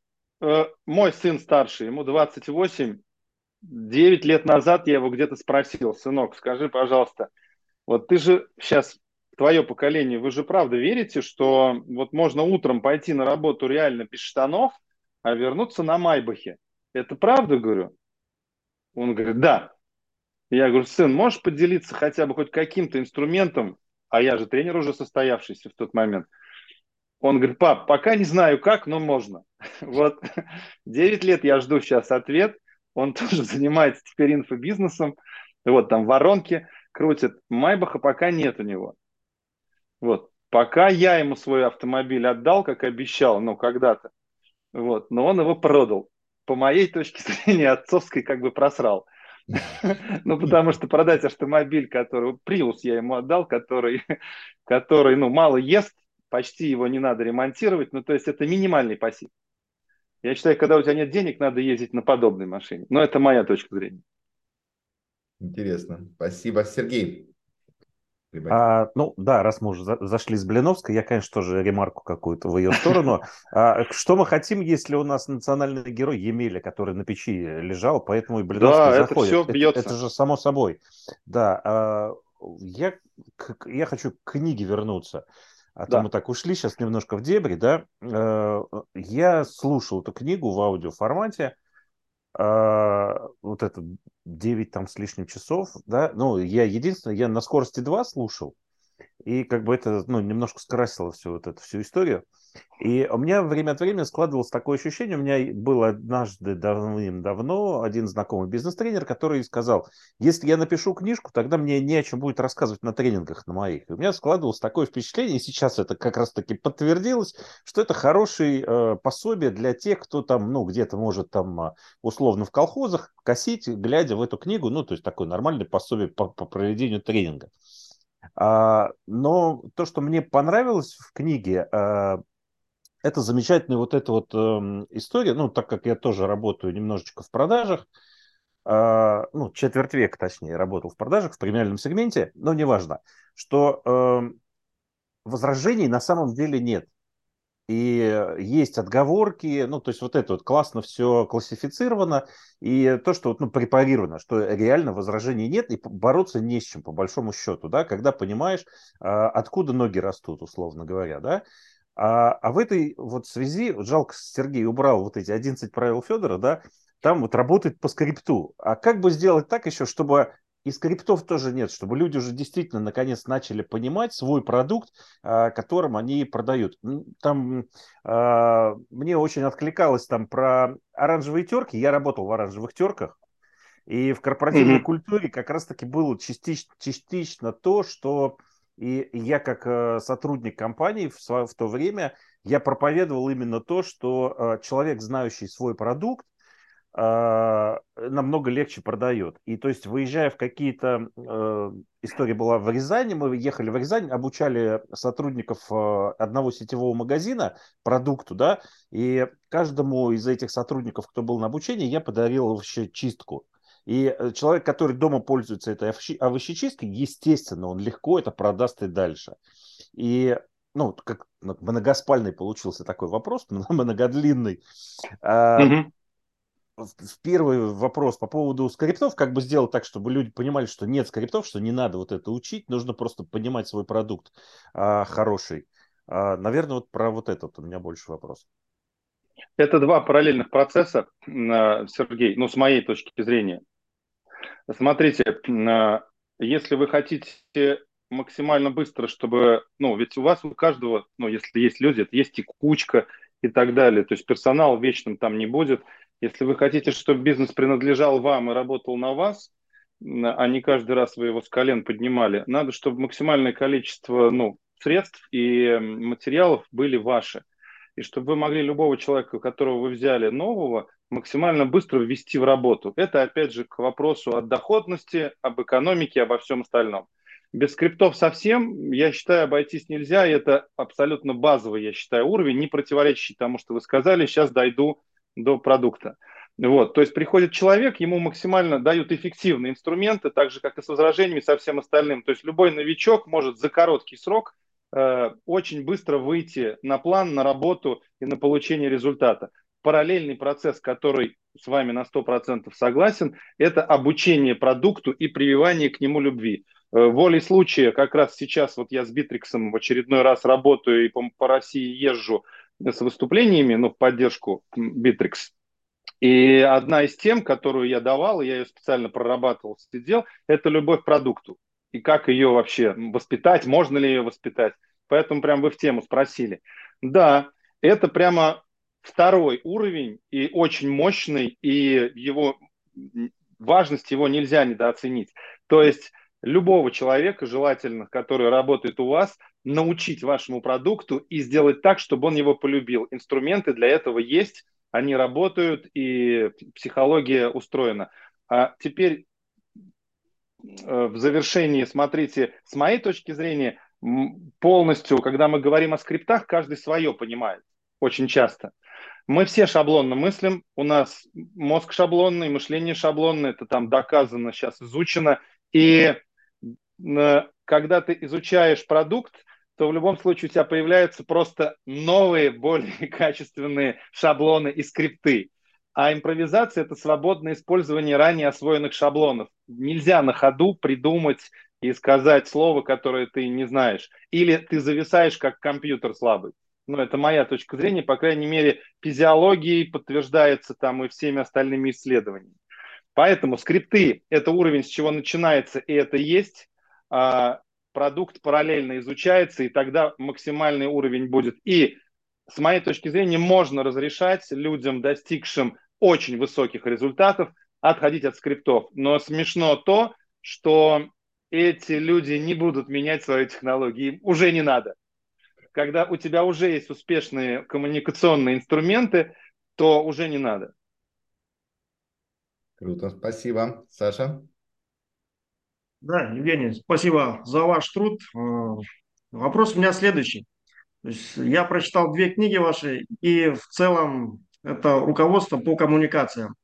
мой сын старший, ему 28, 9 лет назад я его где-то спросил, сынок, скажи, пожалуйста, вот ты же сейчас твое поколение, вы же правда верите, что вот можно утром пойти на работу реально без штанов, а вернуться на Майбахе? Это правда, говорю? Он говорит, да. Я говорю, сын, можешь поделиться хотя бы хоть каким-то инструментом, а я же тренер уже состоявшийся в тот момент. Он говорит, пап, пока не знаю как, но можно. Вот 9 лет я жду сейчас ответ. Он тоже занимается теперь инфобизнесом. Вот там воронки крутит. Майбаха пока нет у него. Вот. Пока я ему свой автомобиль отдал, как обещал, ну, когда-то, вот, но он его продал. По моей точке зрения, отцовской как бы просрал. Ну, потому что продать автомобиль, который... Приус я ему отдал, который, который, ну, мало ест, почти его не надо ремонтировать, ну, то есть это минимальный пассив. Я считаю, когда у тебя нет денег, надо ездить на подобной машине. Но это моя точка зрения. Интересно. Спасибо, Сергей. А, ну да, раз мы уже за, зашли с Блиновской, я, конечно, тоже ремарку какую-то в ее сторону. А, что мы хотим, если у нас национальный герой Емеля, который на печи лежал, поэтому и Блиновская да, заходит. Это, все бьется. это, это же само собой. Да, а, я, к, я хочу к книге вернуться. А да. то мы так ушли сейчас немножко в дебри, да. А, я слушал эту книгу в аудиоформате. А, вот это 9 там с лишним часов, да, ну, я единственное, я на скорости 2 слушал, и как бы это, ну, немножко скрасило всю вот эту всю историю. И у меня время от времени складывалось такое ощущение, у меня был однажды давным-давно один знакомый бизнес-тренер, который сказал, если я напишу книжку, тогда мне не о чем будет рассказывать на тренингах на моих. И у меня складывалось такое впечатление, и сейчас это как раз-таки подтвердилось, что это хороший э, пособие для тех, кто там, ну, где-то может там а, условно в колхозах косить, глядя в эту книгу, ну, то есть такое нормальное пособие по, по проведению тренинга. А, но то, что мне понравилось в книге, а, это замечательная вот эта вот э, история, ну, так как я тоже работаю немножечко в продажах, э, ну, четверть века, точнее, работал в продажах в премиальном сегменте, но неважно, что э, возражений на самом деле нет. И есть отговорки, ну, то есть вот это вот классно все классифицировано, и то, что вот, ну, препарировано, что реально возражений нет, и бороться не с чем, по большому счету, да, когда понимаешь, а, откуда ноги растут, условно говоря, да, а, а в этой вот связи, жалко, Сергей убрал вот эти 11 правил Федора, да, там вот работает по скрипту. А как бы сделать так еще, чтобы и скриптов тоже нет, чтобы люди уже действительно наконец начали понимать свой продукт, а, которым они продают. Там а, мне очень откликалось там про оранжевые терки. Я работал в оранжевых терках. И в корпоративной mm-hmm. культуре как раз-таки было частично, частично то, что и я как э, сотрудник компании в, в то время, я проповедовал именно то, что э, человек, знающий свой продукт, намного легче продает. И то есть, выезжая в какие-то... История была в Рязани, мы ехали в Рязань, обучали сотрудников одного сетевого магазина продукту, да, и каждому из этих сотрудников, кто был на обучении, я подарил вообще чистку. И э, человек, который дома пользуется этой овощечисткой, естественно, он легко это продаст и дальше. И ну, как многоспальный получился такой вопрос, многодлинный. Mm-hmm. Первый вопрос по поводу скриптов, как бы сделать так, чтобы люди понимали, что нет скриптов, что не надо вот это учить, нужно просто понимать свой продукт а, хороший. А, наверное, вот про вот этот у меня больше вопрос. Это два параллельных процесса, Сергей, ну, с моей точки зрения. Смотрите, если вы хотите максимально быстро, чтобы, ну, ведь у вас у каждого, ну, если есть люди, это есть текучка и так далее, то есть персонал вечным там не будет. Если вы хотите, чтобы бизнес принадлежал вам и работал на вас, а не каждый раз вы его с колен поднимали, надо, чтобы максимальное количество, ну, средств и материалов были ваши. И чтобы вы могли любого человека, которого вы взяли нового, максимально быстро ввести в работу. Это, опять же, к вопросу о доходности, об экономике, обо всем остальном. Без скриптов совсем, я считаю, обойтись нельзя. И это абсолютно базовый, я считаю, уровень, не противоречащий тому, что вы сказали. Сейчас дойду до продукта. Вот, то есть приходит человек, ему максимально дают эффективные инструменты, так же, как и с возражениями, со всем остальным. То есть любой новичок может за короткий срок э, очень быстро выйти на план, на работу и на получение результата. Параллельный процесс, который с вами на 100% согласен, это обучение продукту и прививание к нему любви. Э, волей случая, как раз сейчас вот я с Битриксом в очередной раз работаю и по, по России езжу с выступлениями, ну, в поддержку Битрикс. И одна из тем, которую я давал, я ее специально прорабатывал, сидел, это любовь к продукту. И как ее вообще воспитать, можно ли ее воспитать. Поэтому прям вы в тему спросили. Да, это прямо второй уровень и очень мощный, и его важность его нельзя недооценить. То есть любого человека, желательно, который работает у вас, научить вашему продукту и сделать так, чтобы он его полюбил. Инструменты для этого есть, они работают, и психология устроена. А теперь э, в завершении, смотрите, с моей точки зрения, полностью, когда мы говорим о скриптах, каждый свое понимает очень часто. Мы все шаблонно мыслим, у нас мозг шаблонный, мышление шаблонное, это там доказано, сейчас изучено. И когда ты изучаешь продукт, то в любом случае у тебя появляются просто новые, более качественные шаблоны и скрипты. А импровизация – это свободное использование ранее освоенных шаблонов. Нельзя на ходу придумать и сказать слово, которое ты не знаешь. Или ты зависаешь, как компьютер слабый. Ну, это моя точка зрения, по крайней мере, физиологией подтверждается там и всеми остальными исследованиями. Поэтому скрипты – это уровень, с чего начинается, и это есть. А, продукт параллельно изучается, и тогда максимальный уровень будет. И с моей точки зрения можно разрешать людям, достигшим очень высоких результатов, отходить от скриптов. Но смешно то, что эти люди не будут менять свои технологии, уже не надо. Когда у тебя уже есть успешные коммуникационные инструменты, то уже не надо. Круто, спасибо. Саша? Да, Евгений, спасибо за ваш труд. Э, вопрос у меня следующий. Я прочитал две книги ваши, и в целом это руководство по коммуникациям.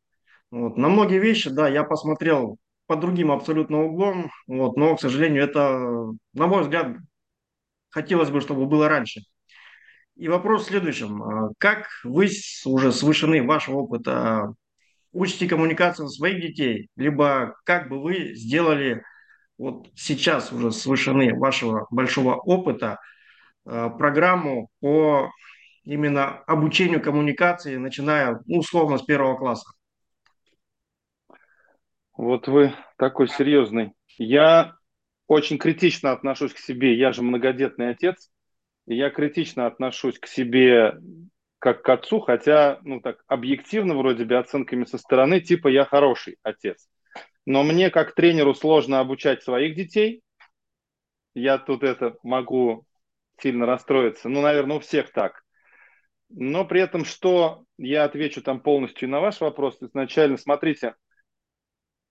Вот. На многие вещи, да, я посмотрел под другим абсолютно углом, вот, но, к сожалению, это, на мой взгляд, хотелось бы, чтобы было раньше. И вопрос в следующем. Э, как вы уже с вышины вашего опыта учите коммуникацию своих детей, либо как бы вы сделали вот сейчас уже с вышины вашего большого опыта э, программу по именно обучению коммуникации, начиная, ну, условно, с первого класса? Вот вы такой серьезный. Я очень критично отношусь к себе. Я же многодетный отец. И я критично отношусь к себе как к отцу, хотя, ну так, объективно вроде бы оценками со стороны, типа я хороший отец. Но мне как тренеру сложно обучать своих детей. Я тут это могу сильно расстроиться. Ну, наверное, у всех так. Но при этом, что я отвечу там полностью на ваш вопрос изначально. Смотрите,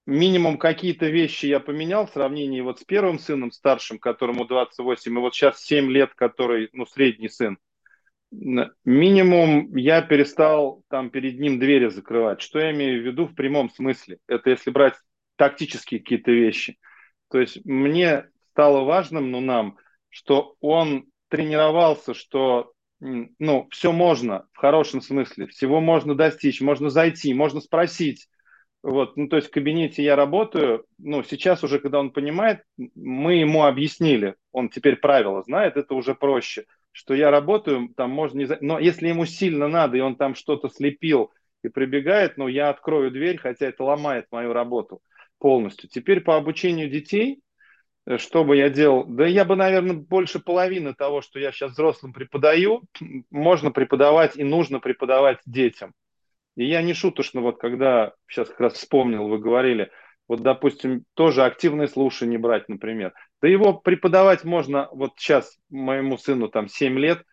минимум какие-то вещи я поменял в сравнении вот с первым сыном старшим, которому 28, и вот сейчас 7 лет, который, ну, средний сын. Минимум я перестал там перед ним двери закрывать. Что я имею в виду в прямом смысле? Это если брать тактические какие-то вещи. То есть мне стало важным, ну нам, что он тренировался, что ну, все можно в хорошем смысле, всего можно достичь, можно зайти, можно спросить. Вот, ну, то есть в кабинете я работаю, ну, сейчас уже, когда он понимает, мы ему объяснили, он теперь правила знает, это уже проще, что я работаю, там можно не... Но если ему сильно надо, и он там что-то слепил и прибегает, ну, я открою дверь, хотя это ломает мою работу полностью. Теперь по обучению детей, э, что бы я делал? Да я бы, наверное, больше половины того, что я сейчас взрослым преподаю, можно преподавать и нужно преподавать детям. И я не шуточно, вот когда сейчас как раз вспомнил, вы говорили, вот, допустим, тоже активное слушание брать, например. Да его преподавать можно, вот сейчас моему сыну там 7 лет,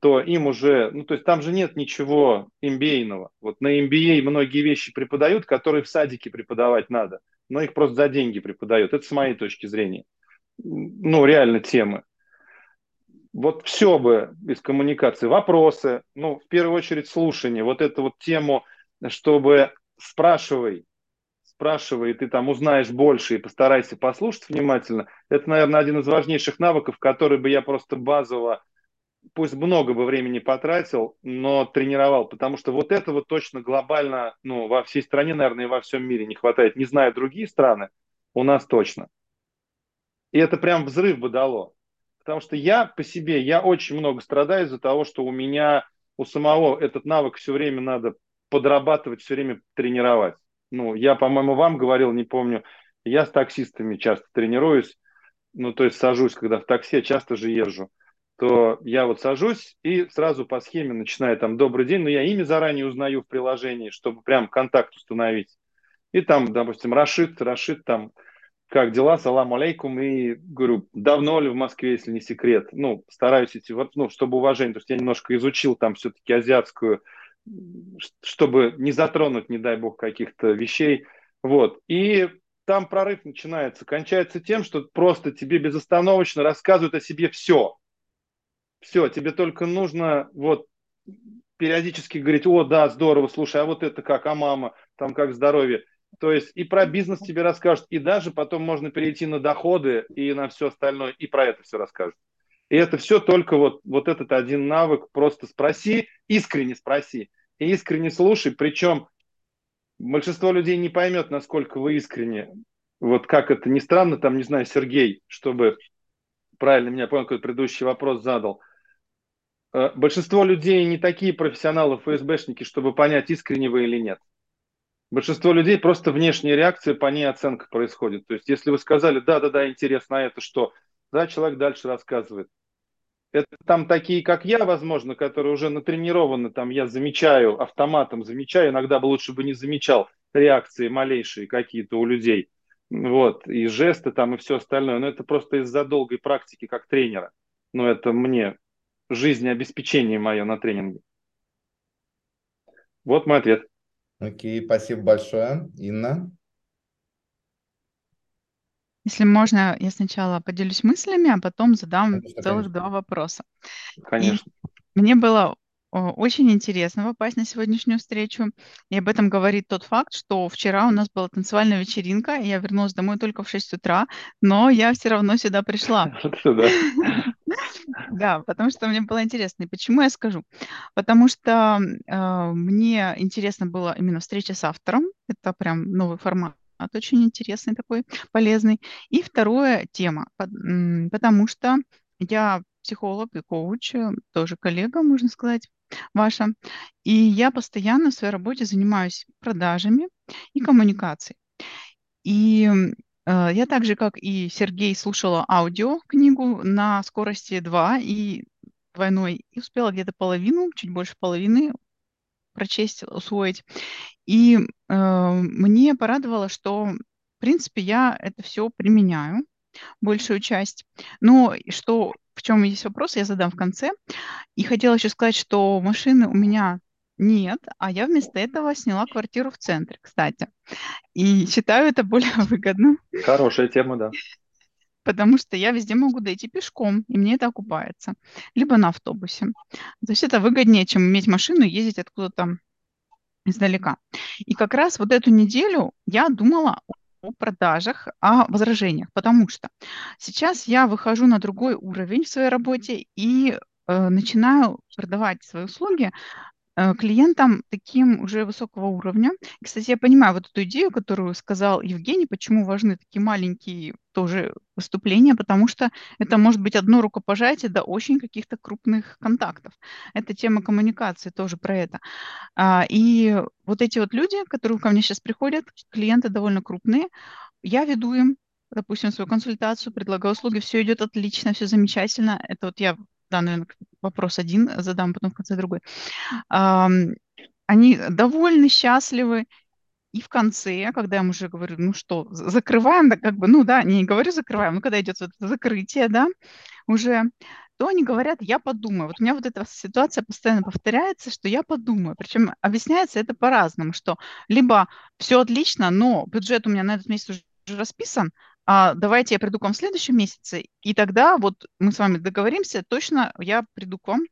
то им уже, ну, то есть там же нет ничего MBA-ного. Вот на MBA многие вещи преподают, которые в садике преподавать надо, но их просто за деньги преподают. Это с моей точки зрения. Ну, реально темы вот все бы из коммуникации, вопросы, ну, в первую очередь слушание, вот эту вот тему, чтобы спрашивай, спрашивай, и ты там узнаешь больше и постарайся послушать внимательно. Это, наверное, один из важнейших навыков, который бы я просто базово, пусть много бы времени потратил, но тренировал, потому что вот этого точно глобально, ну, во всей стране, наверное, и во всем мире не хватает. Не знаю другие страны, у нас точно. И это прям взрыв бы дало. Потому что я по себе, я очень много страдаю из-за того, что у меня, у самого этот навык все время надо подрабатывать, все время тренировать. Ну, я, по-моему, вам говорил, не помню, я с таксистами часто тренируюсь, ну, то есть сажусь, когда в такси, часто же езжу, то я вот сажусь и сразу по схеме начинаю там «добрый день», но я имя заранее узнаю в приложении, чтобы прям контакт установить. И там, допустим, Рашид, Рашид там как дела, салам алейкум, и говорю, давно ли в Москве, если не секрет, ну, стараюсь идти, ну, чтобы уважение, то есть я немножко изучил там все-таки азиатскую, чтобы не затронуть, не дай бог, каких-то вещей, вот, и там прорыв начинается, кончается тем, что просто тебе безостановочно рассказывают о себе все, все, тебе только нужно вот периодически говорить, о, да, здорово, слушай, а вот это как, а мама, там как здоровье, то есть и про бизнес тебе расскажут, и даже потом можно перейти на доходы и на все остальное, и про это все расскажут. И это все только вот, вот этот один навык, просто спроси, искренне спроси, и искренне слушай, причем большинство людей не поймет, насколько вы искренне. Вот как это ни странно, там, не знаю, Сергей, чтобы правильно меня понял, какой предыдущий вопрос задал. Э, большинство людей не такие профессионалы, ФСБшники, чтобы понять, искренне вы или нет. Большинство людей просто внешняя реакция, по ней оценка происходит. То есть, если вы сказали, да-да-да, интересно, а это что? Да, человек дальше рассказывает. Это там такие, как я, возможно, которые уже натренированы, там я замечаю, автоматом замечаю, иногда бы лучше бы не замечал реакции малейшие какие-то у людей. Вот, и жесты там, и все остальное. Но это просто из-за долгой практики как тренера. Но это мне жизнеобеспечение мое на тренинге. Вот мой ответ. Окей, спасибо большое. Инна? Если можно, я сначала поделюсь мыслями, а потом задам конечно, целых конечно. два вопроса. Конечно. И мне было очень интересно попасть на сегодняшнюю встречу. И об этом говорит тот факт, что вчера у нас была танцевальная вечеринка, и я вернулась домой только в 6 утра, но я все равно сюда пришла. Да, потому что мне было интересно. И почему я скажу? Потому что э, мне интересно было именно встреча с автором. Это прям новый формат очень интересный такой, полезный. И второе тема, потому что я психолог и коуч, э, тоже коллега, можно сказать, ваша. И я постоянно в своей работе занимаюсь продажами и коммуникацией. И Э, я так же, как и Сергей, слушала аудиокнигу на скорости 2 и двойной, и успела где-то половину, чуть больше половины прочесть, усвоить. И э, мне порадовало, что, в принципе, я это все применяю, большую часть. Но что, в чем есть вопрос, я задам в конце. И хотела еще сказать, что машины у меня нет, а я вместо этого сняла квартиру в центре, кстати. И считаю это более выгодно. Хорошая тема, да. Потому что я везде могу дойти пешком, и мне это окупается. Либо на автобусе. То есть это выгоднее, чем иметь машину и ездить откуда-то издалека. И как раз вот эту неделю я думала о продажах, о возражениях, потому что сейчас я выхожу на другой уровень в своей работе, и э, начинаю продавать свои услуги клиентам таким уже высокого уровня. Кстати, я понимаю вот эту идею, которую сказал Евгений, почему важны такие маленькие тоже выступления, потому что это может быть одно рукопожатие до очень каких-то крупных контактов. Это тема коммуникации тоже про это. А, и вот эти вот люди, которые ко мне сейчас приходят, клиенты довольно крупные, я веду им допустим, свою консультацию, предлагаю услуги, все идет отлично, все замечательно. Это вот я да, наверное, вопрос один задам, потом в конце другой. Они довольны, счастливы, и в конце, когда я им уже говорю, ну что, закрываем, да, как бы, ну да, не говорю закрываем, но когда идет вот это закрытие, да, уже, то они говорят, я подумаю. Вот у меня вот эта ситуация постоянно повторяется, что я подумаю. Причем объясняется это по-разному, что либо все отлично, но бюджет у меня на этот месяц уже расписан, а, давайте я приду к вам в следующем месяце, и тогда вот мы с вами договоримся, точно я приду к вам,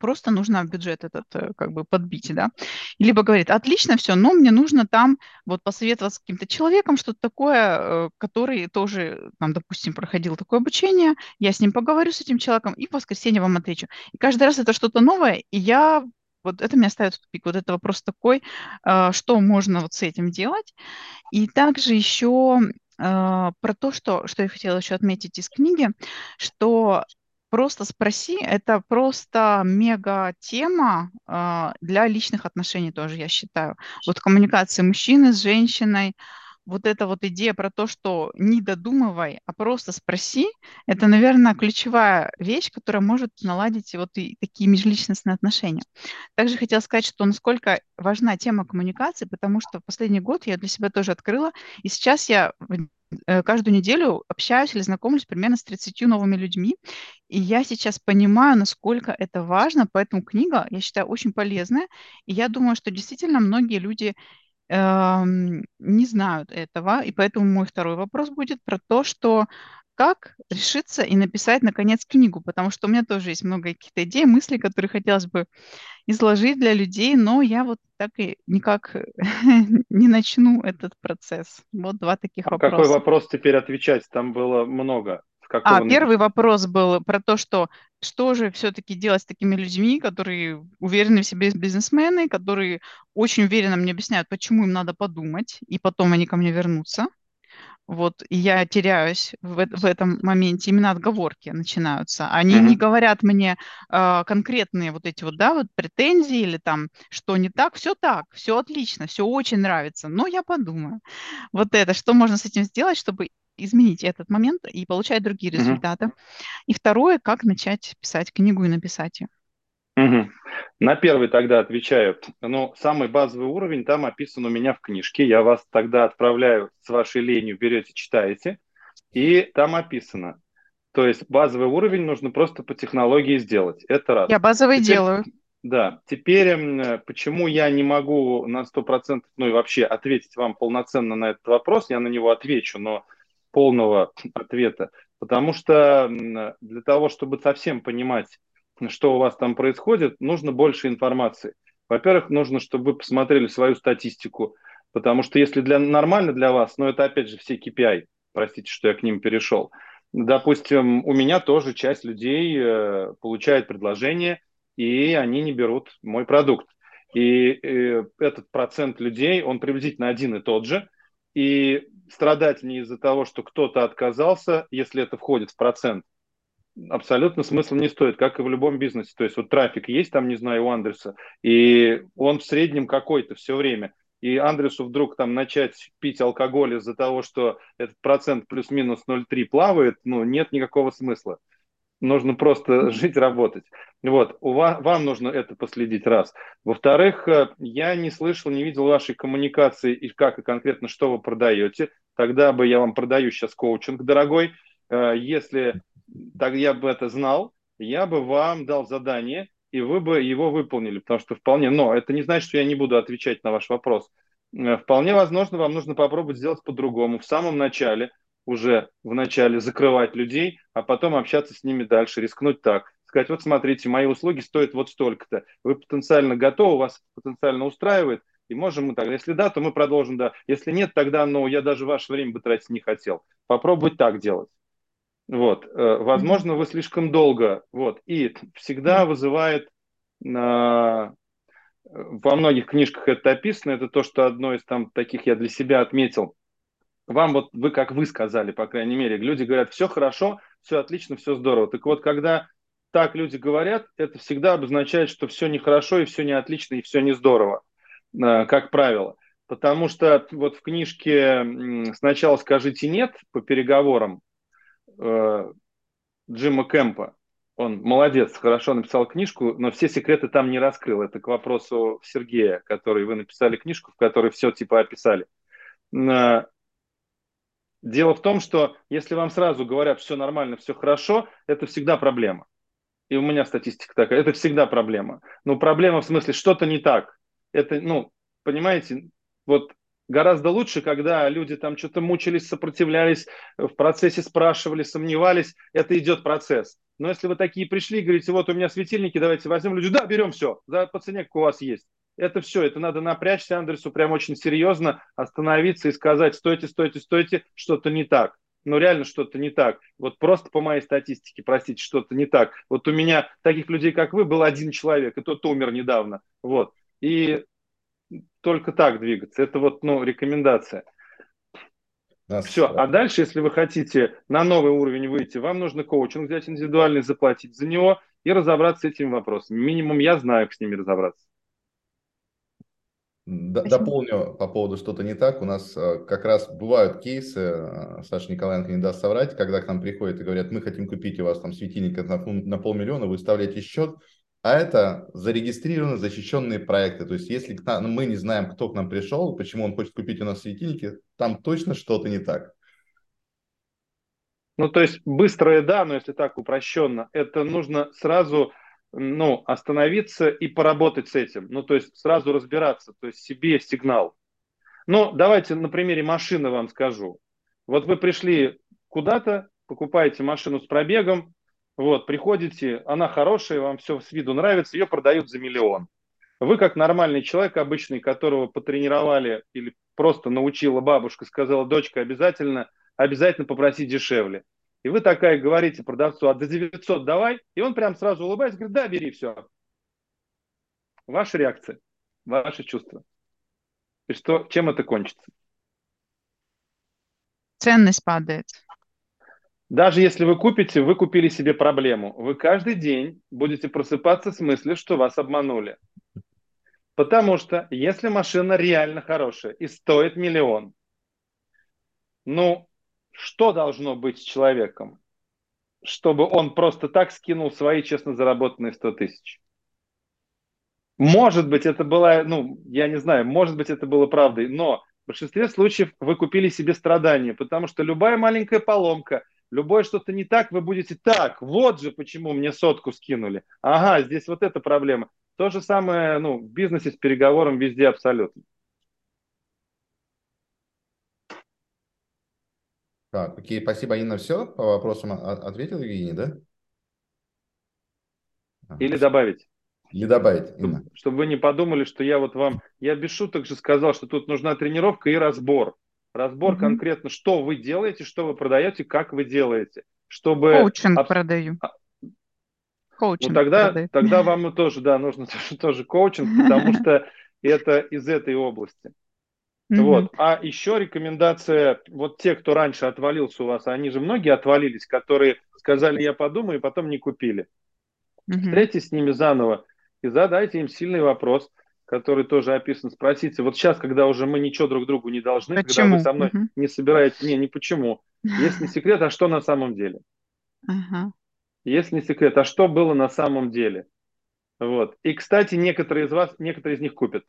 просто нужно бюджет этот э, как бы подбить, да. Либо говорит, отлично все, но мне нужно там вот посоветоваться с каким-то человеком, что-то такое, э, который тоже, там, допустим, проходил такое обучение, я с ним поговорю, с этим человеком, и в воскресенье вам отвечу. И каждый раз это что-то новое, и я вот это меня ставит в тупик. Вот это вопрос такой, э, что можно вот с этим делать. И также еще про то, что, что я хотела еще отметить из книги, что просто спроси, это просто мега тема э, для личных отношений тоже, я считаю. Вот коммуникации мужчины с женщиной, вот эта вот идея про то, что не додумывай, а просто спроси, это, наверное, ключевая вещь, которая может наладить вот и такие межличностные отношения. Также хотела сказать, что насколько важна тема коммуникации, потому что в последний год я для себя тоже открыла, и сейчас я э, каждую неделю общаюсь или знакомлюсь примерно с 30 новыми людьми, и я сейчас понимаю, насколько это важно, поэтому книга, я считаю, очень полезная, и я думаю, что действительно многие люди не знают этого, и поэтому мой второй вопрос будет про то, что как решиться и написать, наконец, книгу, потому что у меня тоже есть много каких-то идей, мыслей, которые хотелось бы изложить для людей, но я вот так и никак не начну этот процесс. Вот два таких а вопроса. Какой вопрос теперь отвечать? Там было много. А, первый вопрос был про то, что что же все-таки делать с такими людьми, которые уверены в себе бизнесмены, которые очень уверенно мне объясняют, почему им надо подумать, и потом они ко мне вернутся. Вот, и я теряюсь в, в этом моменте. Именно отговорки начинаются. Они mm-hmm. не говорят мне э, конкретные вот эти вот, да, вот претензии или там, что не так. Все так, все отлично, все очень нравится. Но я подумаю. Вот это, что можно с этим сделать, чтобы изменить этот момент и получать другие результаты. И второе, как начать писать книгу и написать ее. Угу. На первый тогда отвечаю. Ну, самый базовый уровень там описан у меня в книжке. Я вас тогда отправляю с вашей ленью, берете, читаете, и там описано. То есть базовый уровень нужно просто по технологии сделать. Это раз. Я базовый Теперь, делаю. Да. Теперь, почему я не могу на 100%, ну и вообще ответить вам полноценно на этот вопрос, я на него отвечу, но полного ответа. Потому что для того, чтобы совсем понимать, что у вас там происходит, нужно больше информации. Во-первых, нужно, чтобы вы посмотрели свою статистику, потому что если для, нормально для вас, но это опять же все KPI, простите, что я к ним перешел. Допустим, у меня тоже часть людей э, получает предложение, и они не берут мой продукт. И э, этот процент людей, он приблизительно один и тот же. И страдать не из-за того, что кто-то отказался, если это входит в процент, абсолютно смысла не стоит, как и в любом бизнесе. То есть вот трафик есть там, не знаю, у Андреса, и он в среднем какой-то все время. И Андресу вдруг там начать пить алкоголь из-за того, что этот процент плюс-минус 0,3 плавает, ну, нет никакого смысла. Нужно просто жить, работать. Вот, у вас, вам нужно это последить раз. Во-вторых, э, я не слышал, не видел вашей коммуникации и как и конкретно что вы продаете. Тогда бы я вам продаю сейчас коучинг, дорогой. Э, если так я бы это знал, я бы вам дал задание, и вы бы его выполнили, потому что вполне, но это не значит, что я не буду отвечать на ваш вопрос. Э, вполне возможно, вам нужно попробовать сделать по-другому. В самом начале, уже в начале закрывать людей, а потом общаться с ними дальше, рискнуть так. Сказать, вот смотрите, мои услуги стоят вот столько-то. Вы потенциально готовы, вас потенциально устраивает, и можем мы так. Если да, то мы продолжим, да. Если нет, тогда, ну, я даже ваше время бы тратить не хотел. Попробовать так делать. Вот, э, возможно, вы слишком долго, вот, и всегда вызывает во многих книжках это описано, это то, что одно из там таких я для себя отметил. Вам вот, вы как вы сказали, по крайней мере, люди говорят, все хорошо, все отлично, все здорово. Так вот, когда так люди говорят, это всегда обозначает, что все нехорошо, и все не отлично, и все не здорово, э, как правило. Потому что вот в книжке «Сначала скажите нет» по переговорам э, Джима Кэмпа, он молодец, хорошо написал книжку, но все секреты там не раскрыл. Это к вопросу Сергея, который вы написали книжку, в которой все типа описали. Дело в том, что если вам сразу говорят, все нормально, все хорошо, это всегда проблема. И у меня статистика такая, это всегда проблема. Но проблема в смысле, что-то не так. Это, ну, понимаете, вот гораздо лучше, когда люди там что-то мучились, сопротивлялись, в процессе спрашивали, сомневались, это идет процесс. Но если вы такие пришли и говорите, вот у меня светильники, давайте возьмем люди, да, берем все, за, по цене, как у вас есть. Это все, это надо напрячься Андресу прям очень серьезно, остановиться и сказать, стойте, стойте, стойте, что-то не так. Ну, реально что-то не так. Вот просто по моей статистике, простите, что-то не так. Вот у меня таких людей, как вы, был один человек, и тот умер недавно. Вот. И только так двигаться. Это вот, ну, рекомендация. Нас... Все. А дальше, если вы хотите на новый уровень выйти, вам нужно коучинг взять индивидуальный, заплатить за него и разобраться с этими вопросами. Минимум я знаю, как с ними разобраться. Дополню по поводу что-то не так. У нас э, как раз бывают кейсы, э, Саша Николаенко не даст соврать, когда к нам приходят и говорят, мы хотим купить у вас там светильник на, на полмиллиона, вы вставляете счет, а это зарегистрированные, защищенные проекты. То есть, если мы не знаем, кто к нам пришел, почему он хочет купить у нас светильники, там точно что-то не так. Ну, то есть, быстрое да, но если так упрощенно, это нужно сразу ну, остановиться и поработать с этим. Ну, то есть, сразу разбираться, то есть, себе сигнал. Ну, давайте на примере машины вам скажу. Вот вы пришли куда-то, покупаете машину с пробегом, вот, приходите, она хорошая, вам все с виду нравится, ее продают за миллион. Вы как нормальный человек обычный, которого потренировали или просто научила бабушка, сказала, дочка, обязательно, обязательно попроси дешевле. И вы такая говорите продавцу, а до 900 давай, и он прям сразу улыбается, говорит, да, бери все. Ваша реакция, ваши чувства. И что, чем это кончится? Ценность падает. Даже если вы купите, вы купили себе проблему. Вы каждый день будете просыпаться с мыслью, что вас обманули. Потому что если машина реально хорошая и стоит миллион, ну, что должно быть с человеком, чтобы он просто так скинул свои честно заработанные 100 тысяч? Может быть, это было, ну, я не знаю, может быть, это было правдой, но в большинстве случаев вы купили себе страдания, потому что любая маленькая поломка – любое что-то не так, вы будете так, вот же почему мне сотку скинули. Ага, здесь вот эта проблема. То же самое ну, в бизнесе с переговором везде абсолютно. Так, окей, спасибо, Инна. Все по вопросам ответил Евгений, да? Или добавить? Или добавить, Инна. Чтобы, чтобы вы не подумали, что я вот вам... Я без шуток же сказал, что тут нужна тренировка и разбор. Разбор mm-hmm. конкретно, что вы делаете, что вы продаете, как вы делаете. Чтобы... Коучинг об... продаю. А, коучинг ну, тогда, продаю. тогда вам тоже, да, нужно тоже, тоже коучинг, потому что это из этой области. Mm-hmm. Вот. А еще рекомендация, вот те, кто раньше отвалился у вас, они же многие отвалились, которые сказали, я подумаю, и потом не купили. Mm-hmm. Встретитесь с ними заново и задайте им сильный вопрос – который тоже описан, спросите, вот сейчас, когда уже мы ничего друг другу не должны, почему? когда вы со мной угу. не собираетесь, не, не почему. Есть не секрет, а что на самом деле? Ага. Есть не секрет, а что было на самом деле? Вот. И, кстати, некоторые из вас, некоторые из них купят.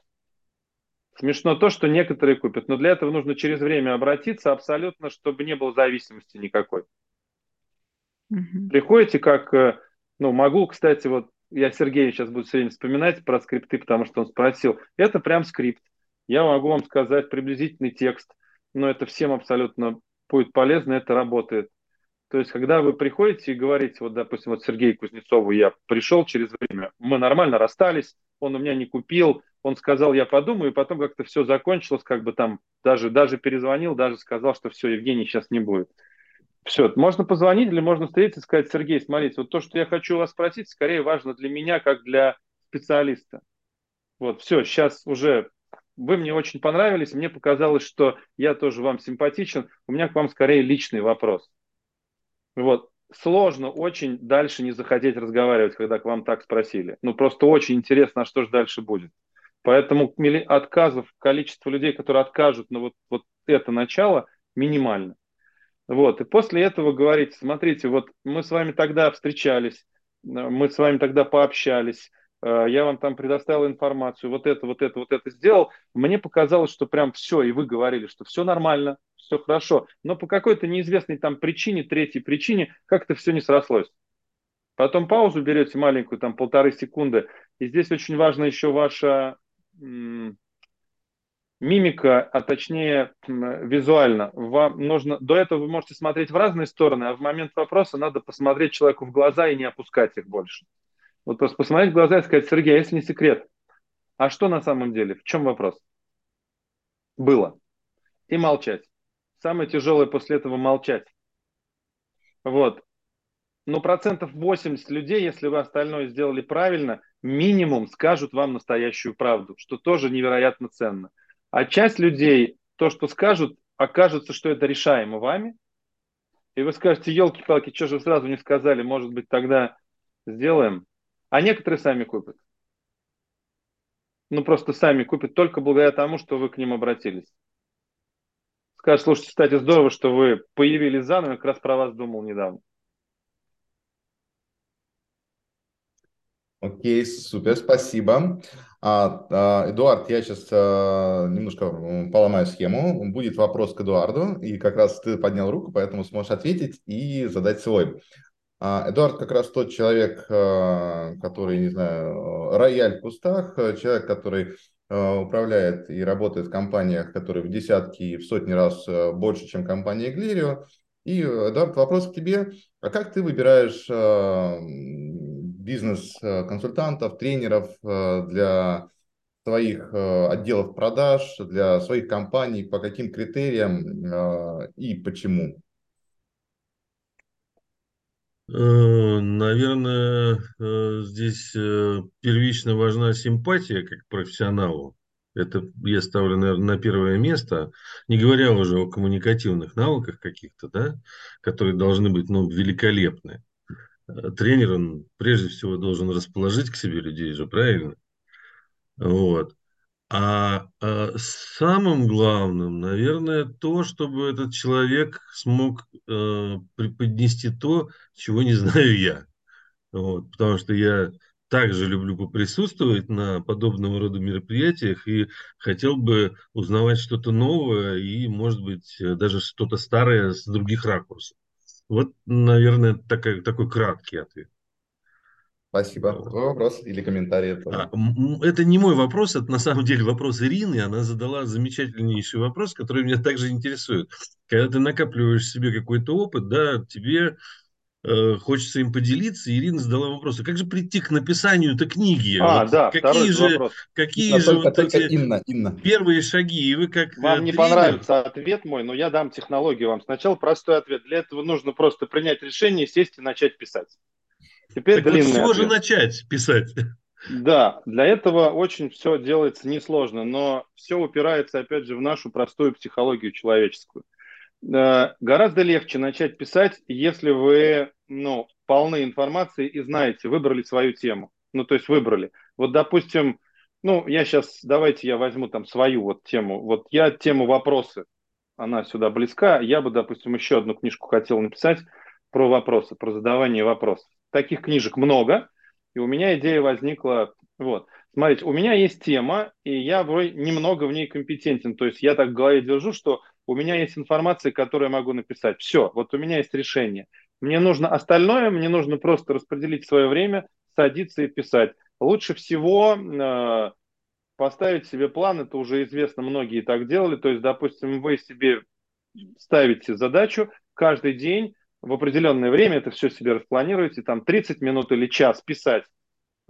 Смешно то, что некоторые купят, но для этого нужно через время обратиться абсолютно, чтобы не было зависимости никакой. Угу. Приходите как, э, ну, могу, кстати, вот я Сергею сейчас буду все время вспоминать про скрипты, потому что он спросил. Это прям скрипт. Я могу вам сказать приблизительный текст, но это всем абсолютно будет полезно, это работает. То есть, когда вы приходите и говорите, вот, допустим, вот Сергею Кузнецову я пришел через время, мы нормально расстались, он у меня не купил, он сказал, я подумаю, и потом как-то все закончилось, как бы там даже, даже перезвонил, даже сказал, что все, Евгений сейчас не будет. Все, можно позвонить или можно встретиться и сказать, Сергей, смотрите, вот то, что я хочу вас спросить, скорее важно для меня, как для специалиста. Вот, все, сейчас уже вы мне очень понравились, мне показалось, что я тоже вам симпатичен, у меня к вам скорее личный вопрос. Вот, сложно очень дальше не захотеть разговаривать, когда к вам так спросили. Ну, просто очень интересно, а что же дальше будет. Поэтому отказов, количество людей, которые откажут на вот, вот это начало, минимально. Вот, и после этого говорите, смотрите, вот мы с вами тогда встречались, э, мы с вами тогда пообщались, э, я вам там предоставил информацию, вот это, вот это, вот это сделал. Мне показалось, что прям все, и вы говорили, что все нормально, все хорошо. Но по какой-то неизвестной там причине, третьей причине, как-то все не срослось. Потом паузу берете маленькую, там полторы секунды. И здесь очень важно еще ваша мимика, а точнее визуально. Вам нужно, до этого вы можете смотреть в разные стороны, а в момент вопроса надо посмотреть человеку в глаза и не опускать их больше. Вот просто посмотреть в глаза и сказать, Сергей, а если не секрет, а что на самом деле? В чем вопрос? Было. И молчать. Самое тяжелое после этого молчать. Вот. Но процентов 80 людей, если вы остальное сделали правильно, минимум скажут вам настоящую правду, что тоже невероятно ценно. А часть людей, то, что скажут, окажется, что это решаемо вами. И вы скажете, елки-палки, что же сразу не сказали, может быть, тогда сделаем. А некоторые сами купят. Ну, просто сами купят только благодаря тому, что вы к ним обратились. Скажут, слушайте, кстати, здорово, что вы появились заново, как раз про вас думал недавно. Окей, супер, спасибо. А, а, Эдуард, я сейчас а, немножко поломаю схему. Будет вопрос к Эдуарду, и как раз ты поднял руку, поэтому сможешь ответить и задать свой. А, Эдуард как раз тот человек, а, который, не знаю, рояль в кустах, человек, который а, управляет и работает в компаниях, которые в десятки и в сотни раз больше, чем компания Глирио. И, Эдуард, вопрос к тебе. А как ты выбираешь бизнес-консультантов, тренеров э, для своих э, отделов продаж, для своих компаний, по каким критериям э, и почему? Наверное, здесь первично важна симпатия как профессионалу. Это я ставлю, наверное, на первое место, не говоря уже о коммуникативных навыках каких-то, да, которые должны быть ну, великолепны. Э, тренер, он прежде всего должен расположить к себе людей же, правильно? Вот. А, а самым главным, наверное, то, чтобы этот человек смог э, преподнести то, чего не знаю я. Вот, потому что я также люблю поприсутствовать на подобного рода мероприятиях и хотел бы узнавать что-то новое и, может быть, даже что-то старое с других ракурсов. Вот, наверное, такой, такой краткий ответ. Спасибо. Твой вопрос или комментарий? Это... А, это не мой вопрос, это на самом деле вопрос Ирины. Она задала замечательнейший вопрос, который меня также интересует. Когда ты накапливаешь себе какой-то опыт, да, тебе э, хочется им поделиться. Ирина задала вопрос, а как же прийти к написанию этой книги? А, вот да, какие же, вопрос. Какие же только, вот только эти Инна, Инна. первые шаги? И вы как Вам тренер... не понравится ответ мой, но я дам технологию вам. Сначала простой ответ. Для этого нужно просто принять решение, сесть и начать писать. Теперь так длинный вот же начать писать? Да, для этого очень все делается несложно, но все упирается, опять же, в нашу простую психологию человеческую. Э, гораздо легче начать писать, если вы ну, полны информации и знаете, выбрали свою тему. Ну, то есть выбрали. Вот, допустим, ну, я сейчас, давайте я возьму там свою вот тему. Вот я тему вопросы, она сюда близка. Я бы, допустим, еще одну книжку хотел написать про вопросы, про задавание вопросов таких книжек много, и у меня идея возникла, вот, смотрите, у меня есть тема, и я немного в ней компетентен, то есть я так в голове держу, что у меня есть информация, которую я могу написать. Все, вот у меня есть решение. Мне нужно остальное, мне нужно просто распределить свое время, садиться и писать. Лучше всего э, поставить себе план, это уже известно, многие так делали, то есть, допустим, вы себе ставите задачу каждый день в определенное время это все себе распланируете, там 30 минут или час писать,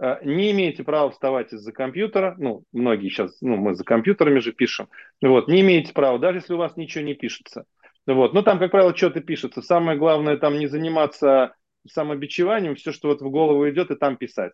э, не имеете права вставать из-за компьютера, ну, многие сейчас, ну, мы за компьютерами же пишем, вот, не имеете права, даже если у вас ничего не пишется. Вот. Но там, как правило, что-то пишется. Самое главное там не заниматься самобичеванием, все, что вот в голову идет, и там писать.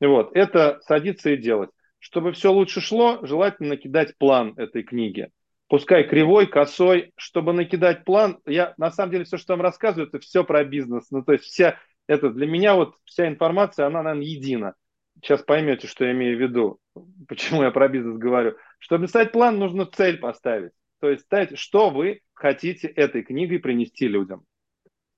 Вот. Это садиться и делать. Чтобы все лучше шло, желательно накидать план этой книги. Пускай кривой, косой, чтобы накидать план. Я на самом деле все, что вам рассказываю, это все про бизнес. Ну, то есть вся это для меня вот вся информация, она, наверное, едина. Сейчас поймете, что я имею в виду, почему я про бизнес говорю. Чтобы писать план, нужно цель поставить. То есть ставить, что вы хотите этой книгой принести людям.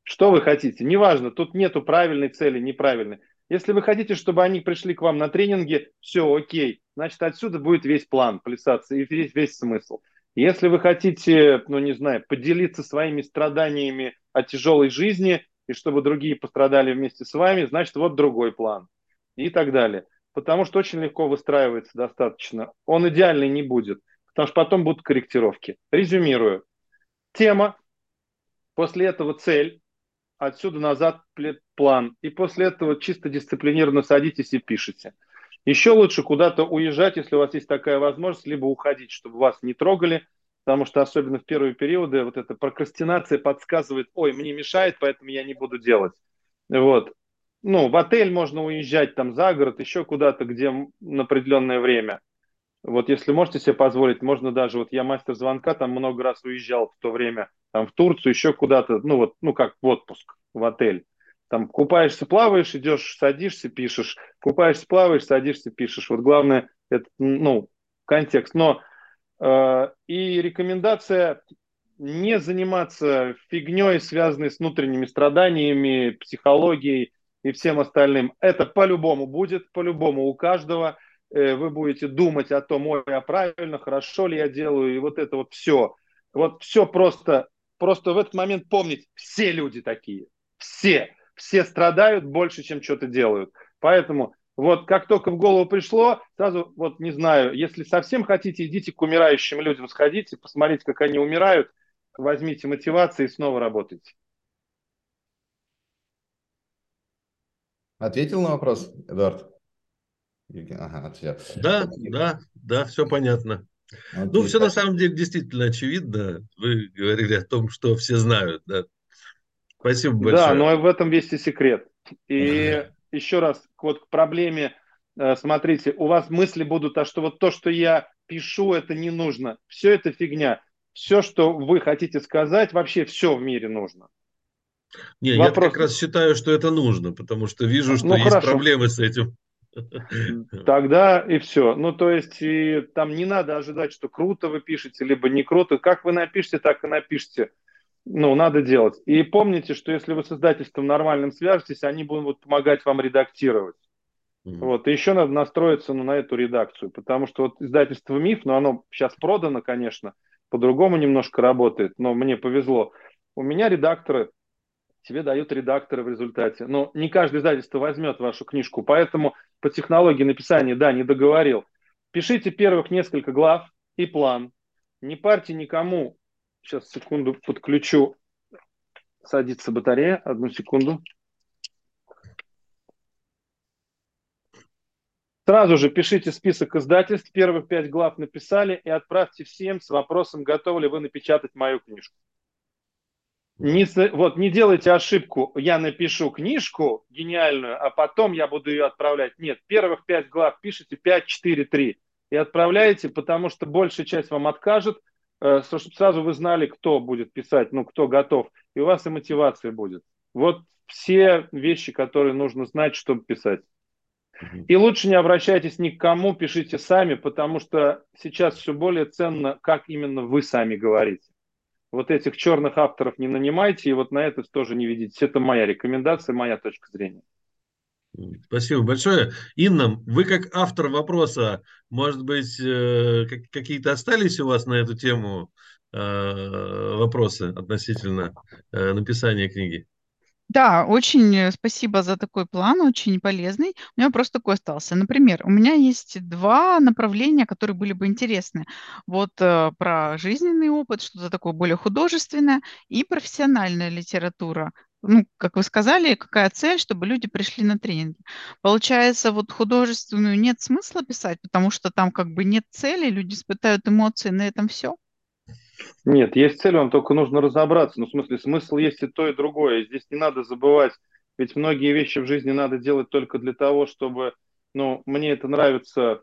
Что вы хотите? Неважно, тут нету правильной цели, неправильной. Если вы хотите, чтобы они пришли к вам на тренинги, все окей. Значит, отсюда будет весь план плясаться и весь, весь смысл. Если вы хотите, ну не знаю, поделиться своими страданиями о тяжелой жизни, и чтобы другие пострадали вместе с вами, значит, вот другой план. И так далее. Потому что очень легко выстраивается достаточно. Он идеальный не будет, потому что потом будут корректировки. Резюмирую. Тема, после этого цель, отсюда назад план. И после этого чисто дисциплинированно садитесь и пишите. Еще лучше куда-то уезжать, если у вас есть такая возможность, либо уходить, чтобы вас не трогали, потому что особенно в первые периоды вот эта прокрастинация подсказывает, ой, мне мешает, поэтому я не буду делать. Вот. Ну, в отель можно уезжать, там, за город, еще куда-то, где на определенное время. Вот если можете себе позволить, можно даже, вот я мастер звонка, там много раз уезжал в то время, там, в Турцию, еще куда-то, ну, вот, ну, как в отпуск, в отель. Там купаешься, плаваешь, идешь, садишься, пишешь. Купаешься, плаваешь, садишься, пишешь. Вот главное, это, ну, контекст. Но Э, и рекомендация не заниматься фигней, связанной с внутренними страданиями, психологией и всем остальным. Это по-любому будет, по-любому у каждого. Э, вы будете думать о том, ой, а правильно, хорошо ли я делаю, и вот это вот все. Вот все просто, просто в этот момент помнить, все люди такие, все, все страдают больше, чем что-то делают. Поэтому вот как только в голову пришло, сразу, вот не знаю, если совсем хотите, идите к умирающим людям, сходите, посмотрите, как они умирают, возьмите мотивацию и снова работайте. Ответил на вопрос, Эдуард? Ага, все. Да, да, да, все понятно. Отлично. Ну, все на самом деле действительно очевидно. Вы говорили о том, что все знают. Да. Спасибо большое. Да, но в этом весь и секрет. И еще раз вот к проблеме, э, смотрите, у вас мысли будут, а что вот то, что я пишу, это не нужно. Все это фигня. Все, что вы хотите сказать, вообще все в мире нужно. Не, Вопрос... я как раз считаю, что это нужно, потому что вижу, что ну, есть хорошо. проблемы с этим. Тогда и все. Ну, то есть, и там не надо ожидать, что круто вы пишете, либо не круто. Как вы напишете, так и напишите ну, надо делать. И помните, что если вы с издательством нормальным свяжетесь, они будут помогать вам редактировать. Mm-hmm. Вот. И еще надо настроиться ну, на эту редакцию, потому что вот издательство «Миф», ну, оно сейчас продано, конечно, по-другому немножко работает, но мне повезло. У меня редакторы, тебе дают редакторы в результате. Но не каждое издательство возьмет вашу книжку, поэтому по технологии написания, да, не договорил. Пишите первых несколько глав и план. Не парьте никому Сейчас, секунду, подключу. Садится батарея. Одну секунду. Сразу же пишите список издательств, первых пять глав написали и отправьте всем с вопросом, готовы ли вы напечатать мою книжку. Не, вот, не делайте ошибку, я напишу книжку гениальную, а потом я буду ее отправлять. Нет, первых пять глав пишите 5, 4, 3 и отправляете, потому что большая часть вам откажет, Э, чтобы сразу вы знали, кто будет писать, ну, кто готов, и у вас и мотивация будет. Вот все вещи, которые нужно знать, чтобы писать. И лучше не обращайтесь ни к кому, пишите сами, потому что сейчас все более ценно, как именно вы сами говорите. Вот этих черных авторов не нанимайте, и вот на это тоже не ведитесь. Это моя рекомендация, моя точка зрения. Спасибо большое. Инна, вы как автор вопроса, может быть, э, какие-то остались у вас на эту тему э, вопросы относительно э, написания книги? Да, очень спасибо за такой план, очень полезный. У меня вопрос такой остался. Например, у меня есть два направления, которые были бы интересны. Вот э, про жизненный опыт, что-то такое более художественное, и профессиональная литература ну, как вы сказали, какая цель, чтобы люди пришли на тренинги. Получается, вот художественную нет смысла писать, потому что там как бы нет цели, люди испытают эмоции, на этом все. Нет, есть цель, вам только нужно разобраться. Ну, в смысле, смысл есть и то, и другое. Здесь не надо забывать, ведь многие вещи в жизни надо делать только для того, чтобы, ну, мне это нравится.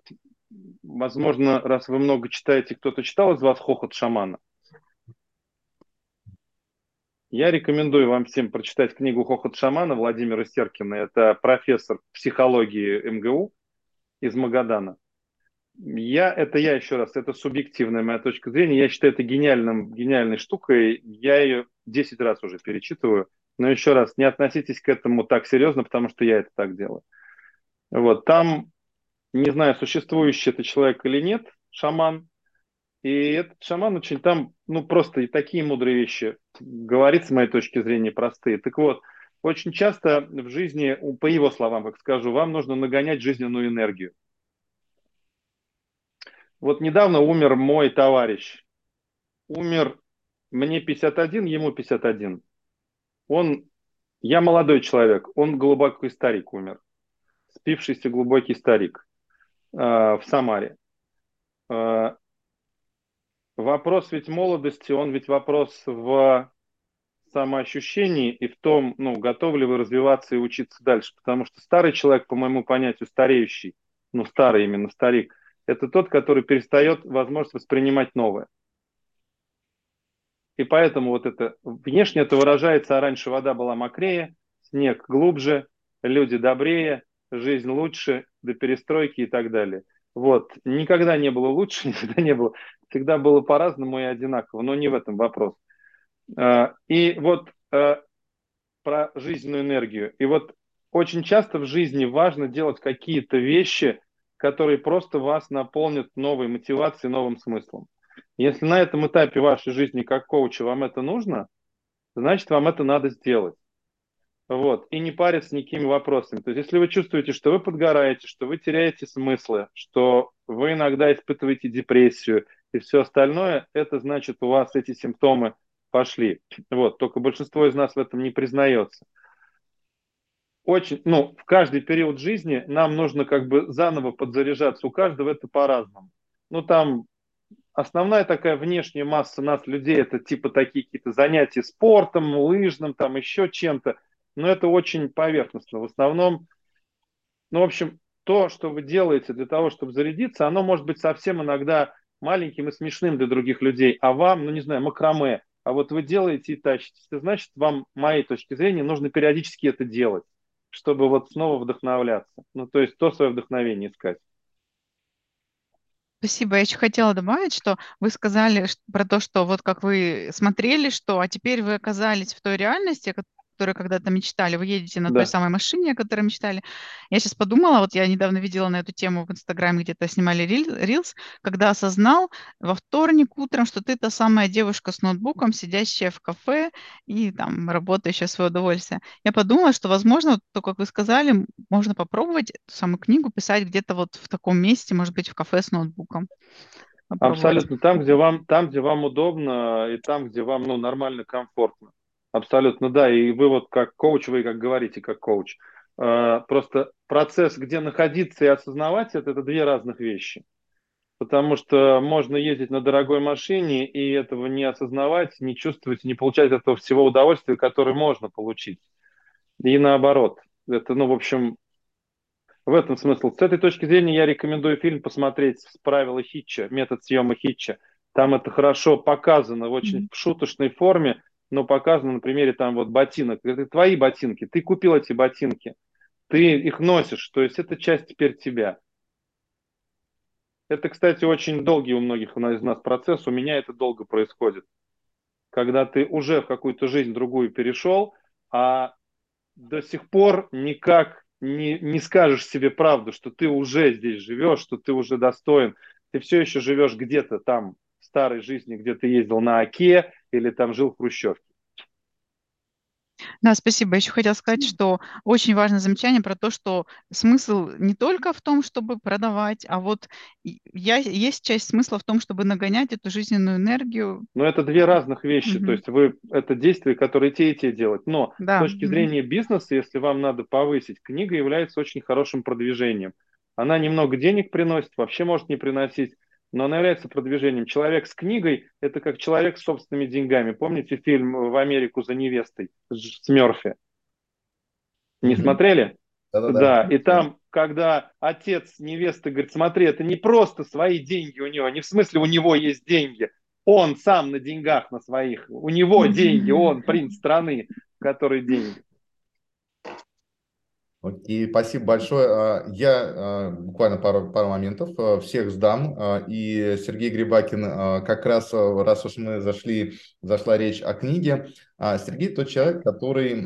Возможно, раз вы много читаете, кто-то читал из вас «Хохот шамана»? Я рекомендую вам всем прочитать книгу «Хохот шамана» Владимира Серкина. Это профессор психологии МГУ из Магадана. Я, это я еще раз, это субъективная моя точка зрения. Я считаю это гениальным, гениальной штукой. Я ее 10 раз уже перечитываю. Но еще раз, не относитесь к этому так серьезно, потому что я это так делаю. Вот, там, не знаю, существующий это человек или нет, шаман, и этот шаман очень там, ну, просто и такие мудрые вещи говорит, с моей точки зрения, простые. Так вот, очень часто в жизни, по его словам, как скажу, вам нужно нагонять жизненную энергию. Вот недавно умер мой товарищ. Умер мне 51, ему 51. Он, я молодой человек, он глубокий старик умер. Спившийся глубокий старик э, в Самаре. Э, вопрос ведь молодости, он ведь вопрос в самоощущении и в том, ну, готовы ли вы развиваться и учиться дальше. Потому что старый человек, по моему понятию, стареющий, ну, старый именно старик – это тот, который перестает возможность воспринимать новое. И поэтому вот это внешне это выражается, а раньше вода была мокрее, снег глубже, люди добрее, жизнь лучше, до перестройки и так далее. Вот. Никогда не было лучше, никогда не было. Всегда было по-разному и одинаково, но не в этом вопрос. А, и вот а, про жизненную энергию. И вот очень часто в жизни важно делать какие-то вещи, которые просто вас наполнят новой мотивацией, новым смыслом. Если на этом этапе вашей жизни как коуча вам это нужно, значит, вам это надо сделать. Вот. И не париться никакими вопросами. То есть, если вы чувствуете, что вы подгораете, что вы теряете смыслы, что вы иногда испытываете депрессию и все остальное, это значит, у вас эти симптомы пошли. Вот. Только большинство из нас в этом не признается очень, ну, в каждый период жизни нам нужно как бы заново подзаряжаться. У каждого это по-разному. Ну, там основная такая внешняя масса нас, людей, это типа такие какие-то занятия спортом, лыжным, там еще чем-то. Но это очень поверхностно. В основном, ну, в общем, то, что вы делаете для того, чтобы зарядиться, оно может быть совсем иногда маленьким и смешным для других людей. А вам, ну, не знаю, макраме. А вот вы делаете и тащите. Это значит, вам, моей точки зрения, нужно периодически это делать чтобы вот снова вдохновляться. Ну, то есть то свое вдохновение искать. Спасибо. Я еще хотела добавить, что вы сказали про то, что вот как вы смотрели, что, а теперь вы оказались в той реальности, которые когда-то мечтали. Вы едете на да. той самой машине, о которой мечтали. Я сейчас подумала, вот я недавно видела на эту тему в Инстаграме, где-то снимали рилс, когда осознал во вторник утром, что ты та самая девушка с ноутбуком, сидящая в кафе и там работающая в свое удовольствие. Я подумала, что, возможно, то, как вы сказали, можно попробовать эту самую книгу писать где-то вот в таком месте, может быть, в кафе с ноутбуком. Попробовать. Абсолютно. Там, где вам, там, где вам удобно, и там, где вам ну, нормально, комфортно. Абсолютно, да. И вы вот как коуч, вы как говорите, как коуч. Э, просто процесс, где находиться и осознавать это, это две разных вещи. Потому что можно ездить на дорогой машине и этого не осознавать, не чувствовать, не получать этого всего удовольствия, которое можно получить. И наоборот. Это, ну, в общем, в этом смысл. С этой точки зрения я рекомендую фильм посмотреть с правила Хитча, метод съема Хитча. Там это хорошо показано в очень mm-hmm. шуточной форме, но показано на примере там вот ботинок. Это твои ботинки, ты купил эти ботинки, ты их носишь, то есть это часть теперь тебя. Это, кстати, очень долгий у многих из нас процесс, у меня это долго происходит. Когда ты уже в какую-то жизнь другую перешел, а до сих пор никак не, не скажешь себе правду, что ты уже здесь живешь, что ты уже достоин. Ты все еще живешь где-то там в старой жизни, где ты ездил на Оке, или там жил в Хрущевке. Да, спасибо. Еще хотела сказать, что очень важное замечание про то, что смысл не только в том, чтобы продавать, а вот я, есть часть смысла в том, чтобы нагонять эту жизненную энергию. Но это две разных вещи. Mm-hmm. То есть вы это действия, которые те и те делать. Но да. с точки зрения mm-hmm. бизнеса, если вам надо повысить, книга является очень хорошим продвижением. Она немного денег приносит, вообще может не приносить но она является продвижением. Человек с книгой – это как человек с собственными деньгами. Помните фильм «В Америку за невестой» с Мерфи? Не смотрели? Да-да-да. Да, и там, когда отец невесты говорит, смотри, это не просто свои деньги у него, не в смысле у него есть деньги, он сам на деньгах на своих, у него деньги, он принц страны, который деньги. Окей, спасибо большое. А, я а, буквально пару, пару моментов а, всех сдам. И Сергей Грибакин, как раз, раз уж мы зашли, зашла речь о книге, Сергей тот человек, который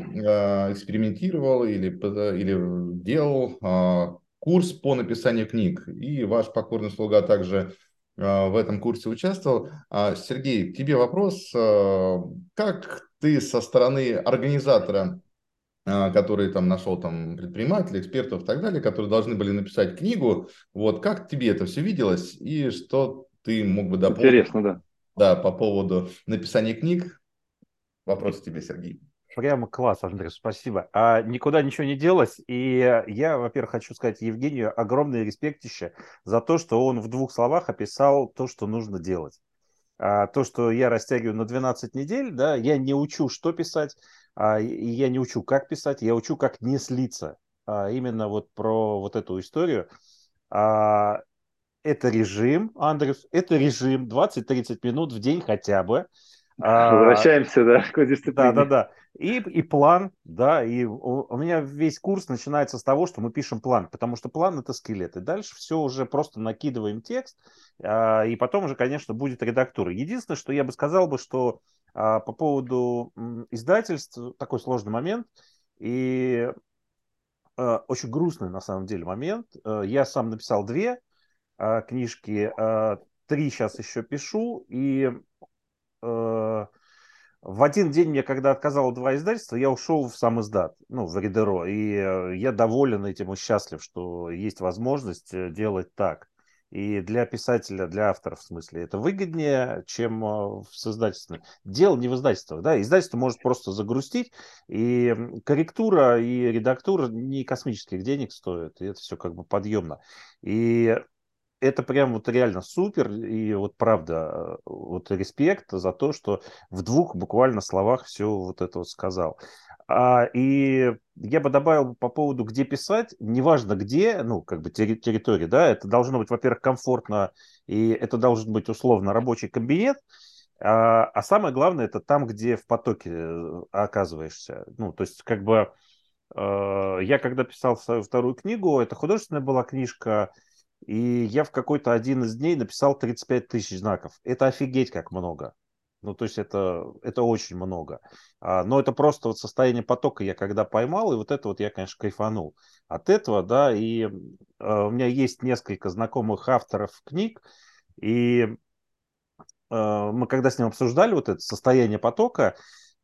экспериментировал или, или делал курс по написанию книг. И ваш покорный слуга также в этом курсе участвовал. Сергей, тебе вопрос. Как ты со стороны организатора а, который там нашел там предпринимателей, экспертов и так далее, которые должны были написать книгу. Вот как тебе это все виделось и что ты мог бы дополнить? Интересно, да. Да, по поводу написания книг. Вопрос тебе, Сергей. Прямо класс, Андрей, спасибо. А никуда ничего не делось. И я, во-первых, хочу сказать Евгению огромное респектище за то, что он в двух словах описал то, что нужно делать. А то, что я растягиваю на 12 недель, да, я не учу, что писать, а, и я не учу, как писать, я учу, как не слиться. А, именно вот про вот эту историю. А, это режим, Андрес, это режим 20-30 минут в день хотя бы. А, Возвращаемся, да, к дисциплине. Да, да, да. И, и план, да, и у, у меня весь курс начинается с того, что мы пишем план, потому что план это скелет, и дальше все уже просто накидываем текст, а, и потом уже, конечно, будет редактура. Единственное, что я бы сказал бы, что по поводу издательств такой сложный момент, и а, очень грустный на самом деле момент. А, я сам написал две а, книжки, а, три сейчас еще пишу, и а, в один день мне, когда отказало два издательства, я ушел в сам издат, ну, в Ридеро, и я доволен этим и счастлив, что есть возможность э, делать так. И для писателя, для автора, в смысле, это выгоднее, чем э, с издательством. Дело не в издательствах, да, издательство может просто загрустить, и корректура и редактура не космических денег стоят, и это все как бы подъемно. И это прям вот реально супер, и вот правда, вот респект за то, что в двух буквально словах все вот это вот сказал. А, и я бы добавил по поводу, где писать, неважно где, ну, как бы территория, да, это должно быть, во-первых, комфортно, и это должен быть условно рабочий кабинет, а, а самое главное, это там, где в потоке э, оказываешься. Ну, то есть, как бы, э, я когда писал свою вторую книгу, это художественная была книжка, и я в какой-то один из дней написал 35 тысяч знаков. Это офигеть как много. Ну, то есть это, это очень много. А, но это просто вот состояние потока я когда поймал, и вот это вот я, конечно, кайфанул от этого, да, и а, у меня есть несколько знакомых авторов книг, и а, мы когда с ним обсуждали вот это состояние потока,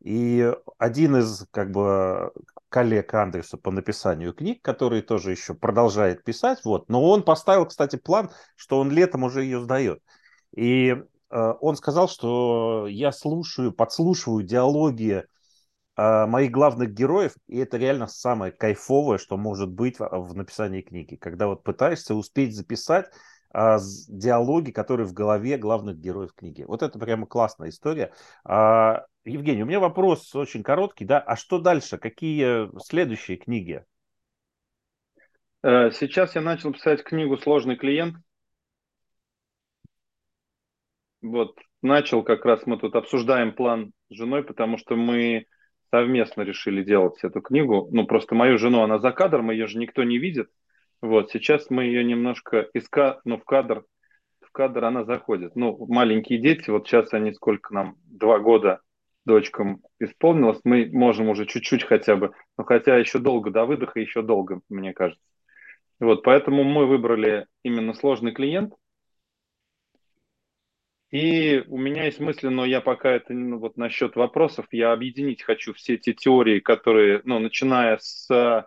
и один из как бы коллег Андреса по написанию книг, который тоже еще продолжает писать, вот, но он поставил, кстати, план, что он летом уже ее сдает. И он сказал, что я слушаю, подслушиваю диалоги э, моих главных героев, и это реально самое кайфовое, что может быть в, написании книги, когда вот пытаешься успеть записать а, диалоги, которые в голове главных героев книги. Вот это прямо классная история. А, Евгений, у меня вопрос очень короткий, да, а что дальше? Какие следующие книги? Э, сейчас я начал писать книгу «Сложный клиент». Вот, начал как раз, мы тут обсуждаем план с женой, потому что мы совместно решили делать эту книгу. Ну, просто мою жену, она за кадром, ее же никто не видит. Вот, сейчас мы ее немножко из ну, в кадр, в кадр она заходит. Ну, маленькие дети, вот сейчас они сколько нам, два года дочкам исполнилось, мы можем уже чуть-чуть хотя бы, но хотя еще долго до выдоха, еще долго, мне кажется. Вот, поэтому мы выбрали именно сложный клиент. И у меня есть мысли, но я пока это, ну, вот насчет вопросов, я объединить хочу все эти теории, которые, ну, начиная с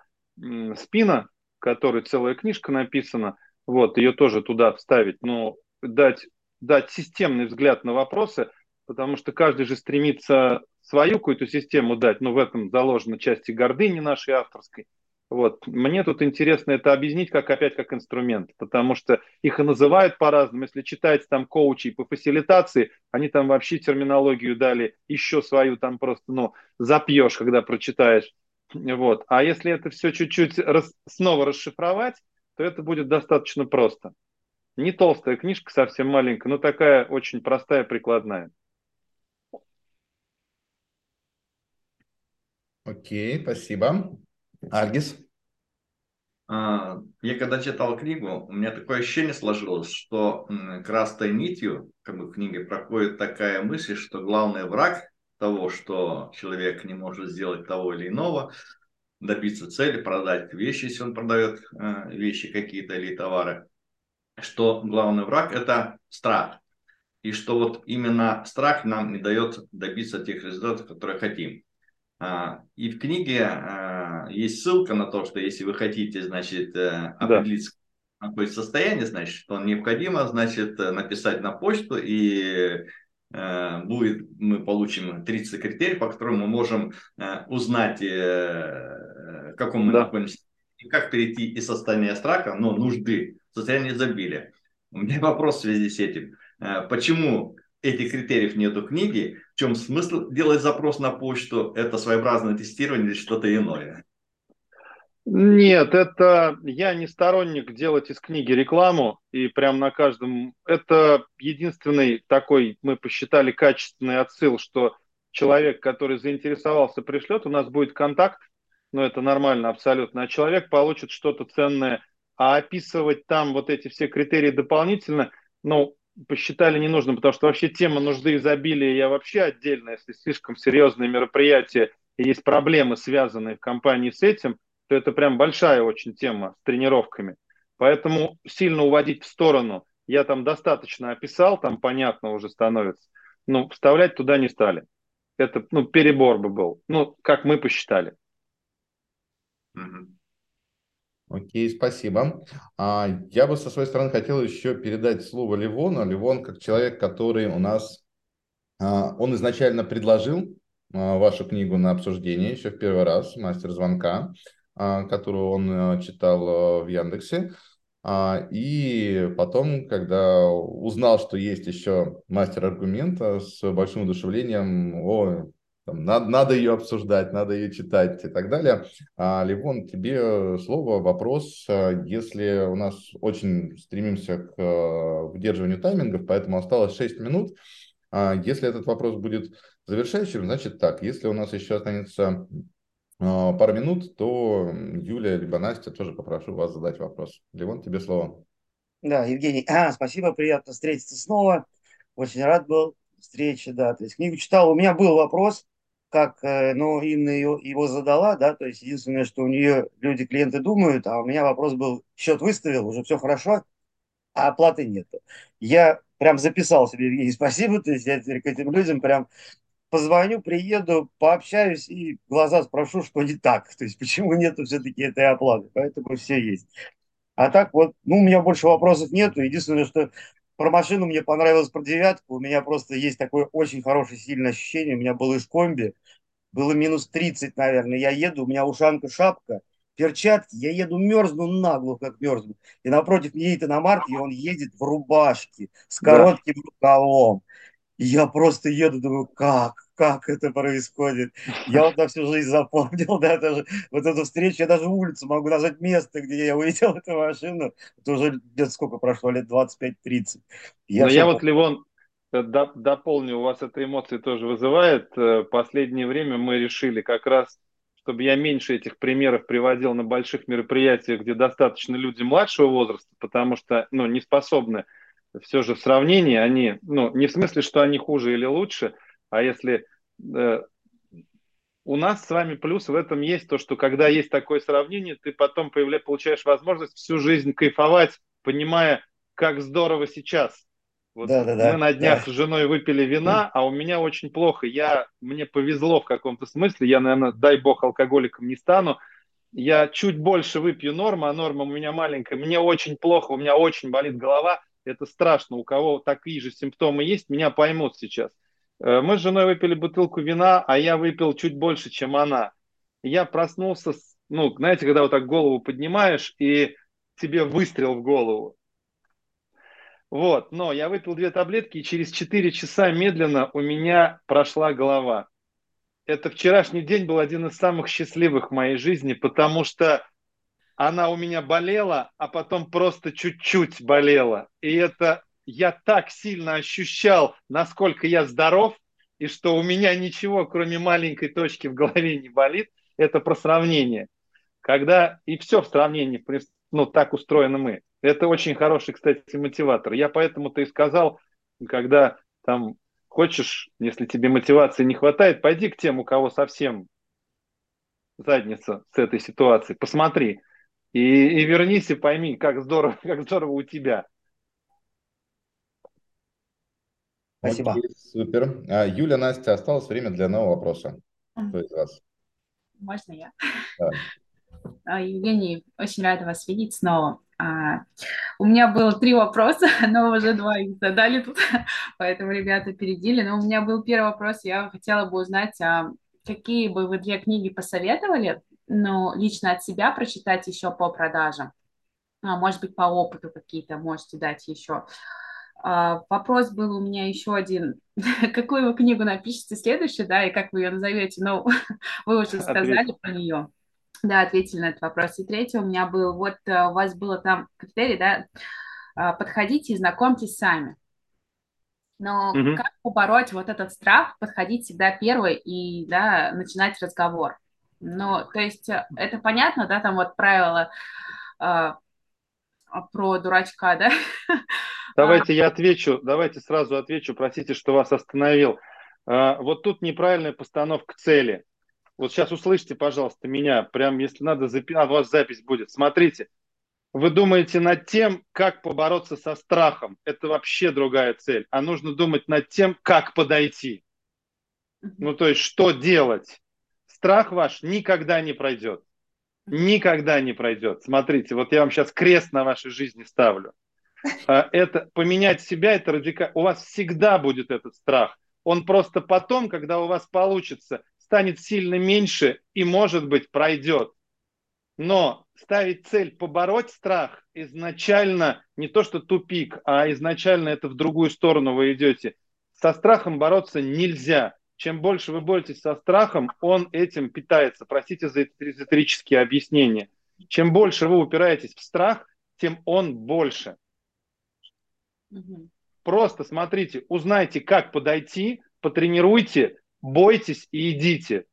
спина, которой целая книжка написана, вот, ее тоже туда вставить, но дать, дать системный взгляд на вопросы, потому что каждый же стремится свою какую-то систему дать, но в этом заложена часть и гордыни нашей авторской, Вот. Мне тут интересно это объяснить как опять как инструмент, потому что их и называют по-разному. Если читать там коучи по фасилитации, они там вообще терминологию дали еще свою там просто, ну, запьешь, когда прочитаешь. Вот. А если это все чуть-чуть рас, снова расшифровать, то это будет достаточно просто. Не толстая книжка, совсем маленькая, но такая очень простая, прикладная. Окей, спасибо. Альгис? А, я когда читал книгу, у меня такое ощущение сложилось, что красной нитью как бы, в книге проходит такая мысль, что главный враг того, что человек не может сделать того или иного, добиться цели, продать вещи, если он продает э, вещи какие-то или товары, что главный враг – это страх. И что вот именно страх нам не дает добиться тех результатов, которые хотим. А, и в книге а, есть ссылка на то, что если вы хотите, значит, э, определиться, да. какое состояние, значит, что необходимо, значит, написать на почту и э, будет, мы получим 30 критериев, по которым мы можем э, узнать, в каком мы да. находимся, и как перейти из состояния страха, но нужды, в состояние изобилия. У меня вопрос в связи с этим. Почему этих критериев нету в книге, в чем смысл делать запрос на почту? Это своеобразное тестирование или что-то иное? Нет, это я не сторонник делать из книги рекламу и прям на каждом. Это единственный такой, мы посчитали, качественный отсыл, что человек, который заинтересовался, пришлет, у нас будет контакт, но это нормально абсолютно, а человек получит что-то ценное, а описывать там вот эти все критерии дополнительно, ну, посчитали ненужным, потому что вообще тема нужды изобилия я вообще отдельно, если слишком серьезные мероприятия есть проблемы, связанные в компании с этим, то это прям большая очень тема с тренировками. Поэтому сильно уводить в сторону я там достаточно описал, там понятно уже становится, но вставлять туда не стали. Это ну, перебор бы был, ну, как мы посчитали. Окей, спасибо. А, я бы со своей стороны хотел еще передать слово Ливону. Ливон, как человек, который у нас, а, он изначально предложил а, вашу книгу на обсуждение еще в первый раз, «Мастер звонка», которую он читал в Яндексе. И потом, когда узнал, что есть еще мастер аргумента, с большим удушевлением, о, там, надо, надо ее обсуждать, надо ее читать и так далее. А, Ливон, тебе слово, вопрос. А, если у нас очень стремимся к а, выдерживанию таймингов, поэтому осталось 6 минут, а, если этот вопрос будет завершающим, значит так, если у нас еще останется пару минут, то Юлия либо Настя тоже попрошу вас задать вопрос. Ливон, тебе слово. Да, Евгений, а, спасибо, приятно встретиться снова. Очень рад был встрече, да. То есть книгу читал. У меня был вопрос, как, э, ну, Инна его задала, да, то есть единственное, что у нее люди, клиенты думают, а у меня вопрос был, счет выставил, уже все хорошо, а оплаты нет. Я прям записал себе, Евгений, спасибо, то есть я теперь к этим людям прям позвоню, приеду, пообщаюсь и глаза спрошу, что не так, то есть почему нету все-таки этой оплаты, поэтому все есть. А так вот, ну, у меня больше вопросов нету, единственное, что про машину мне понравилось про девятку. У меня просто есть такое очень хорошее, сильное ощущение. У меня был из комби. Было минус 30, наверное. Я еду, у меня ушанка, шапка, перчатки. Я еду, мерзну нагло, как мерзну. И напротив мне едет иномарка, и он едет в рубашке с коротким да. рукавом. И я просто еду, думаю, как? как это происходит. Я вот на всю жизнь запомнил, да, даже вот эту встречу, я даже улицу могу назвать место, где я увидел эту машину. Это уже где-то сколько прошло, лет 25-30. Я Но я вот, Ливон, э, дополню, у вас эта эмоция тоже вызывает. Э, последнее время мы решили как раз чтобы я меньше этих примеров приводил на больших мероприятиях, где достаточно люди младшего возраста, потому что ну, не способны все же в сравнении, они, ну, не в смысле, что они хуже или лучше, а если э, у нас с вами плюс в этом есть то, что когда есть такое сравнение, ты потом появля, получаешь возможность всю жизнь кайфовать, понимая, как здорово сейчас. Вот да, да, да, мы на днях да. с женой выпили вина, а у меня очень плохо. Я, мне повезло в каком-то смысле. Я, наверное, дай бог, алкоголиком не стану. Я чуть больше выпью нормы, а норма у меня маленькая. Мне очень плохо, у меня очень болит голова. Это страшно. У кого такие же симптомы есть, меня поймут сейчас. Э, мы с женой выпили бутылку вина, а я выпил чуть больше, чем она. Я проснулся с ну, знаете, когда вот так голову поднимаешь и тебе выстрел в голову. Вот, но я выпил две таблетки, и через 4 часа медленно у меня прошла голова. Это вчерашний день был один из самых счастливых в моей жизни, потому что она у меня болела, а потом просто чуть-чуть болела. И это я так сильно ощущал, насколько я здоров, и что у меня ничего, кроме маленькой точки в голове не болит, это про сравнение. Когда и все в сравнении, ну, так устроены мы. Это очень хороший, кстати, мотиватор. Я поэтому-то и сказал, когда там хочешь, если тебе мотивации не хватает, пойди к тем, у кого совсем задница с этой ситуации, посмотри. И, и вернись и пойми, как здорово, как здорово у тебя. Спасибо. Окей, супер. А, Юля, Настя, осталось время для нового вопроса. Кто из вас? Можно я? Да. А, Евгений, очень рада вас видеть снова. А, у меня было три вопроса, но уже два их задали тут, поэтому ребята опередили. Но у меня был первый вопрос, я хотела бы узнать, а какие бы вы две книги посоветовали, ну, лично от себя прочитать еще по продажам? А, может быть, по опыту какие-то можете дать еще. А, вопрос был у меня еще один. Какую вы книгу напишете следующую, да, и как вы ее назовете? Ну, вы уже сказали про нее. Да, ответили на этот вопрос. И третий у меня был, вот э, у вас было там критерий, да, а, подходите и знакомьтесь сами. Но угу. как побороть вот этот страх, подходить всегда первый и, да, начинать разговор? Ну, то есть э, это понятно, да, там вот правило э, про дурачка, да? Давайте я отвечу, давайте сразу отвечу, простите, что вас остановил. Э, вот тут неправильная постановка цели. Вот сейчас услышите, пожалуйста, меня, прям если надо, запи... а, у вас запись будет. Смотрите, вы думаете над тем, как побороться со страхом. Это вообще другая цель. А нужно думать над тем, как подойти. Ну, то есть, что делать. Страх ваш никогда не пройдет. Никогда не пройдет. Смотрите, вот я вам сейчас крест на вашей жизни ставлю. А, это поменять себя, это радикально. У вас всегда будет этот страх. Он просто потом, когда у вас получится, станет сильно меньше и, может быть, пройдет. Но ставить цель побороть страх изначально не то что тупик, а изначально это в другую сторону вы идете. Со страхом бороться нельзя. Чем больше вы боретесь со страхом, он этим питается. Простите за эзотерические объяснения. Чем больше вы упираетесь в страх, тем он больше. Угу. Просто смотрите, узнайте, как подойти, потренируйте, бойтесь и идите.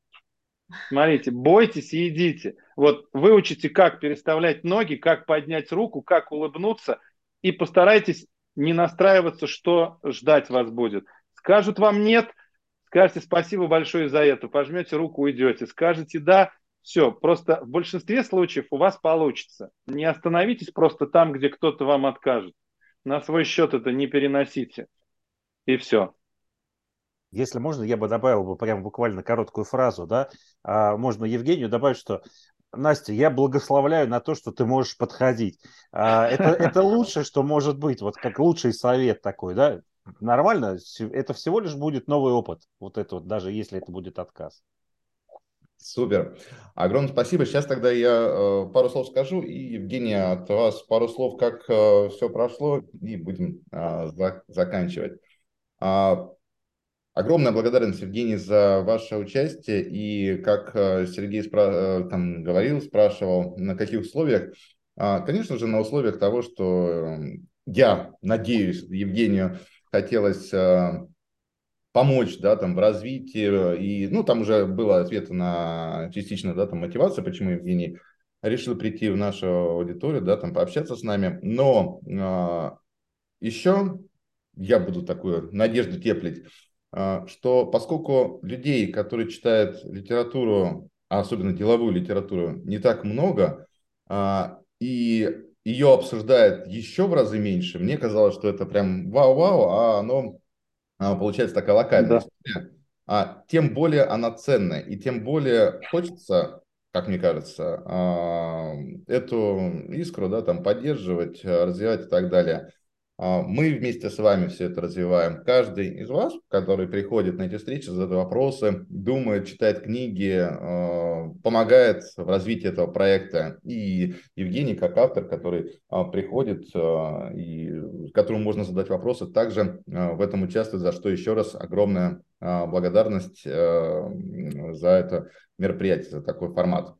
Смотрите, бойтесь и идите. Вот выучите, как переставлять ноги, как поднять руку, как улыбнуться, и постарайтесь не настраиваться, что ждать вас будет. Скажут вам нет, скажете спасибо большое за это, пожмете руку, уйдете. Скажете да, все, просто в большинстве случаев у вас получится. Не остановитесь просто там, где кто-то вам откажет. На свой счет это не переносите. И все. Если можно, я бы добавил бы прям буквально короткую фразу, да, а, можно Евгению добавить, что Настя, я благословляю на то, что ты можешь подходить. А, это, это лучшее, что может быть, вот как лучший совет такой, да, нормально, это всего лишь будет новый опыт, вот это вот, даже если это будет отказ. Супер. Огромное спасибо. Сейчас тогда я э, пару слов скажу, и, Евгения, от вас пару слов, как э, все прошло, и будем э, за, заканчивать. А, Огромная благодарность, Евгений, за ваше участие. И как Сергей спра- там говорил, спрашивал, на каких условиях. А, конечно же, на условиях того, что я надеюсь, Евгению хотелось э, помочь, да, там, в развитии, и, ну, там уже было ответ на частично, да, там, мотивация, почему Евгений решил прийти в нашу аудиторию, да, там, пообщаться с нами, но а, еще я буду такую надежду теплить, а, что поскольку людей, которые читают литературу, а особенно деловую литературу, не так много, а, и ее обсуждают еще в разы меньше, мне казалось, что это прям вау-вау, а оно а, получается такая локальная да. история. А тем более она ценная, и тем более хочется, как мне кажется, эту искру да, там, поддерживать, развивать и так далее. А, мы вместе с вами все это развиваем. Каждый из вас, который приходит на эти встречи, задает вопросы, думает, читает книги, а, помогает в развитии этого проекта. И Евгений, как автор, который а, приходит и которому можно задать вопросы, также в этом участвует, за что еще раз огромная благодарность за это мероприятие, за такой формат.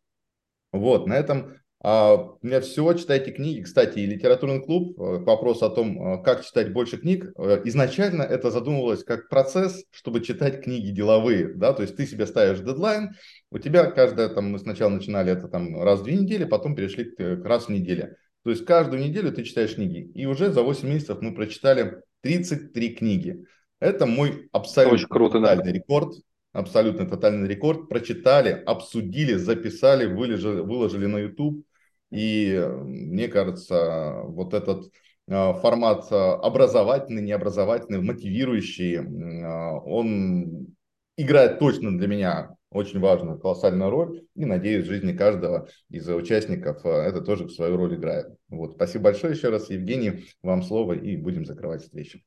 Вот, на этом у меня все, читайте книги. Кстати, и литературный клуб, э, вопрос о том, э, как читать больше книг, э, изначально это задумывалось как процесс, чтобы читать книги деловые, да, то есть ты себе ставишь дедлайн, у тебя каждая, там, мы сначала начинали это там раз в две недели, потом перешли к раз в неделю. То есть каждую неделю ты читаешь книги. И уже за 8 месяцев мы прочитали 33 книги. Это мой абсолютно Очень круто, да. рекорд абсолютно тотальный рекорд, прочитали, обсудили, записали, выложили, выложили на YouTube. И мне кажется, вот этот а, формат а, образовательный, необразовательный, мотивирующий, он играет точно для меня очень важную, колоссальную роль. И, надеюсь, в жизни каждого из участников это тоже свою роль играет. Вот. Спасибо большое еще раз, Евгений. Вам слово, и будем закрывать встречу.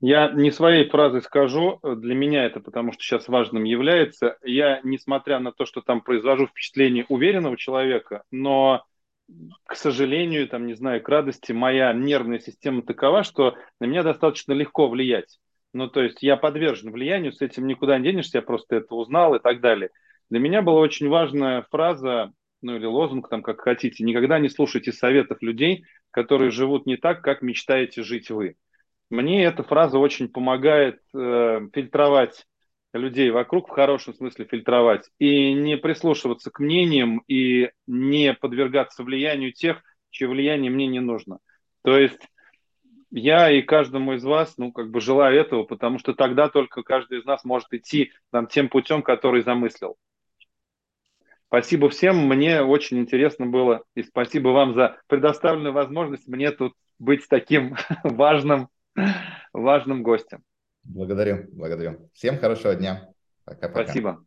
Я не своей фразой скажу, для меня это потому что сейчас важным является. Я, несмотря на то, что там произвожу впечатление уверенного человека, но к сожалению, там, не знаю, к радости, моя нервная система такова, что на меня достаточно легко влиять. Ну, то есть я подвержен влиянию, с этим никуда не денешься, я просто это узнал и так далее. Для меня была очень важная фраза, ну или лозунг, там, как хотите, никогда не слушайте советов людей, которые живут не так, как мечтаете жить вы. Мне эта фраза очень помогает э, фильтровать людей вокруг в хорошем смысле фильтровать и не прислушиваться к мнениям и не подвергаться влиянию тех, чье влияние мне не нужно. То есть я и каждому из вас, ну, как бы желаю этого, потому что тогда только каждый из нас может идти там, тем путем, который замыслил. Спасибо всем, мне очень интересно было, и спасибо вам за предоставленную возможность мне тут быть таким важным, важным гостем. Благодарю, благодарю. Всем хорошего дня. Пока-пока. Спасибо.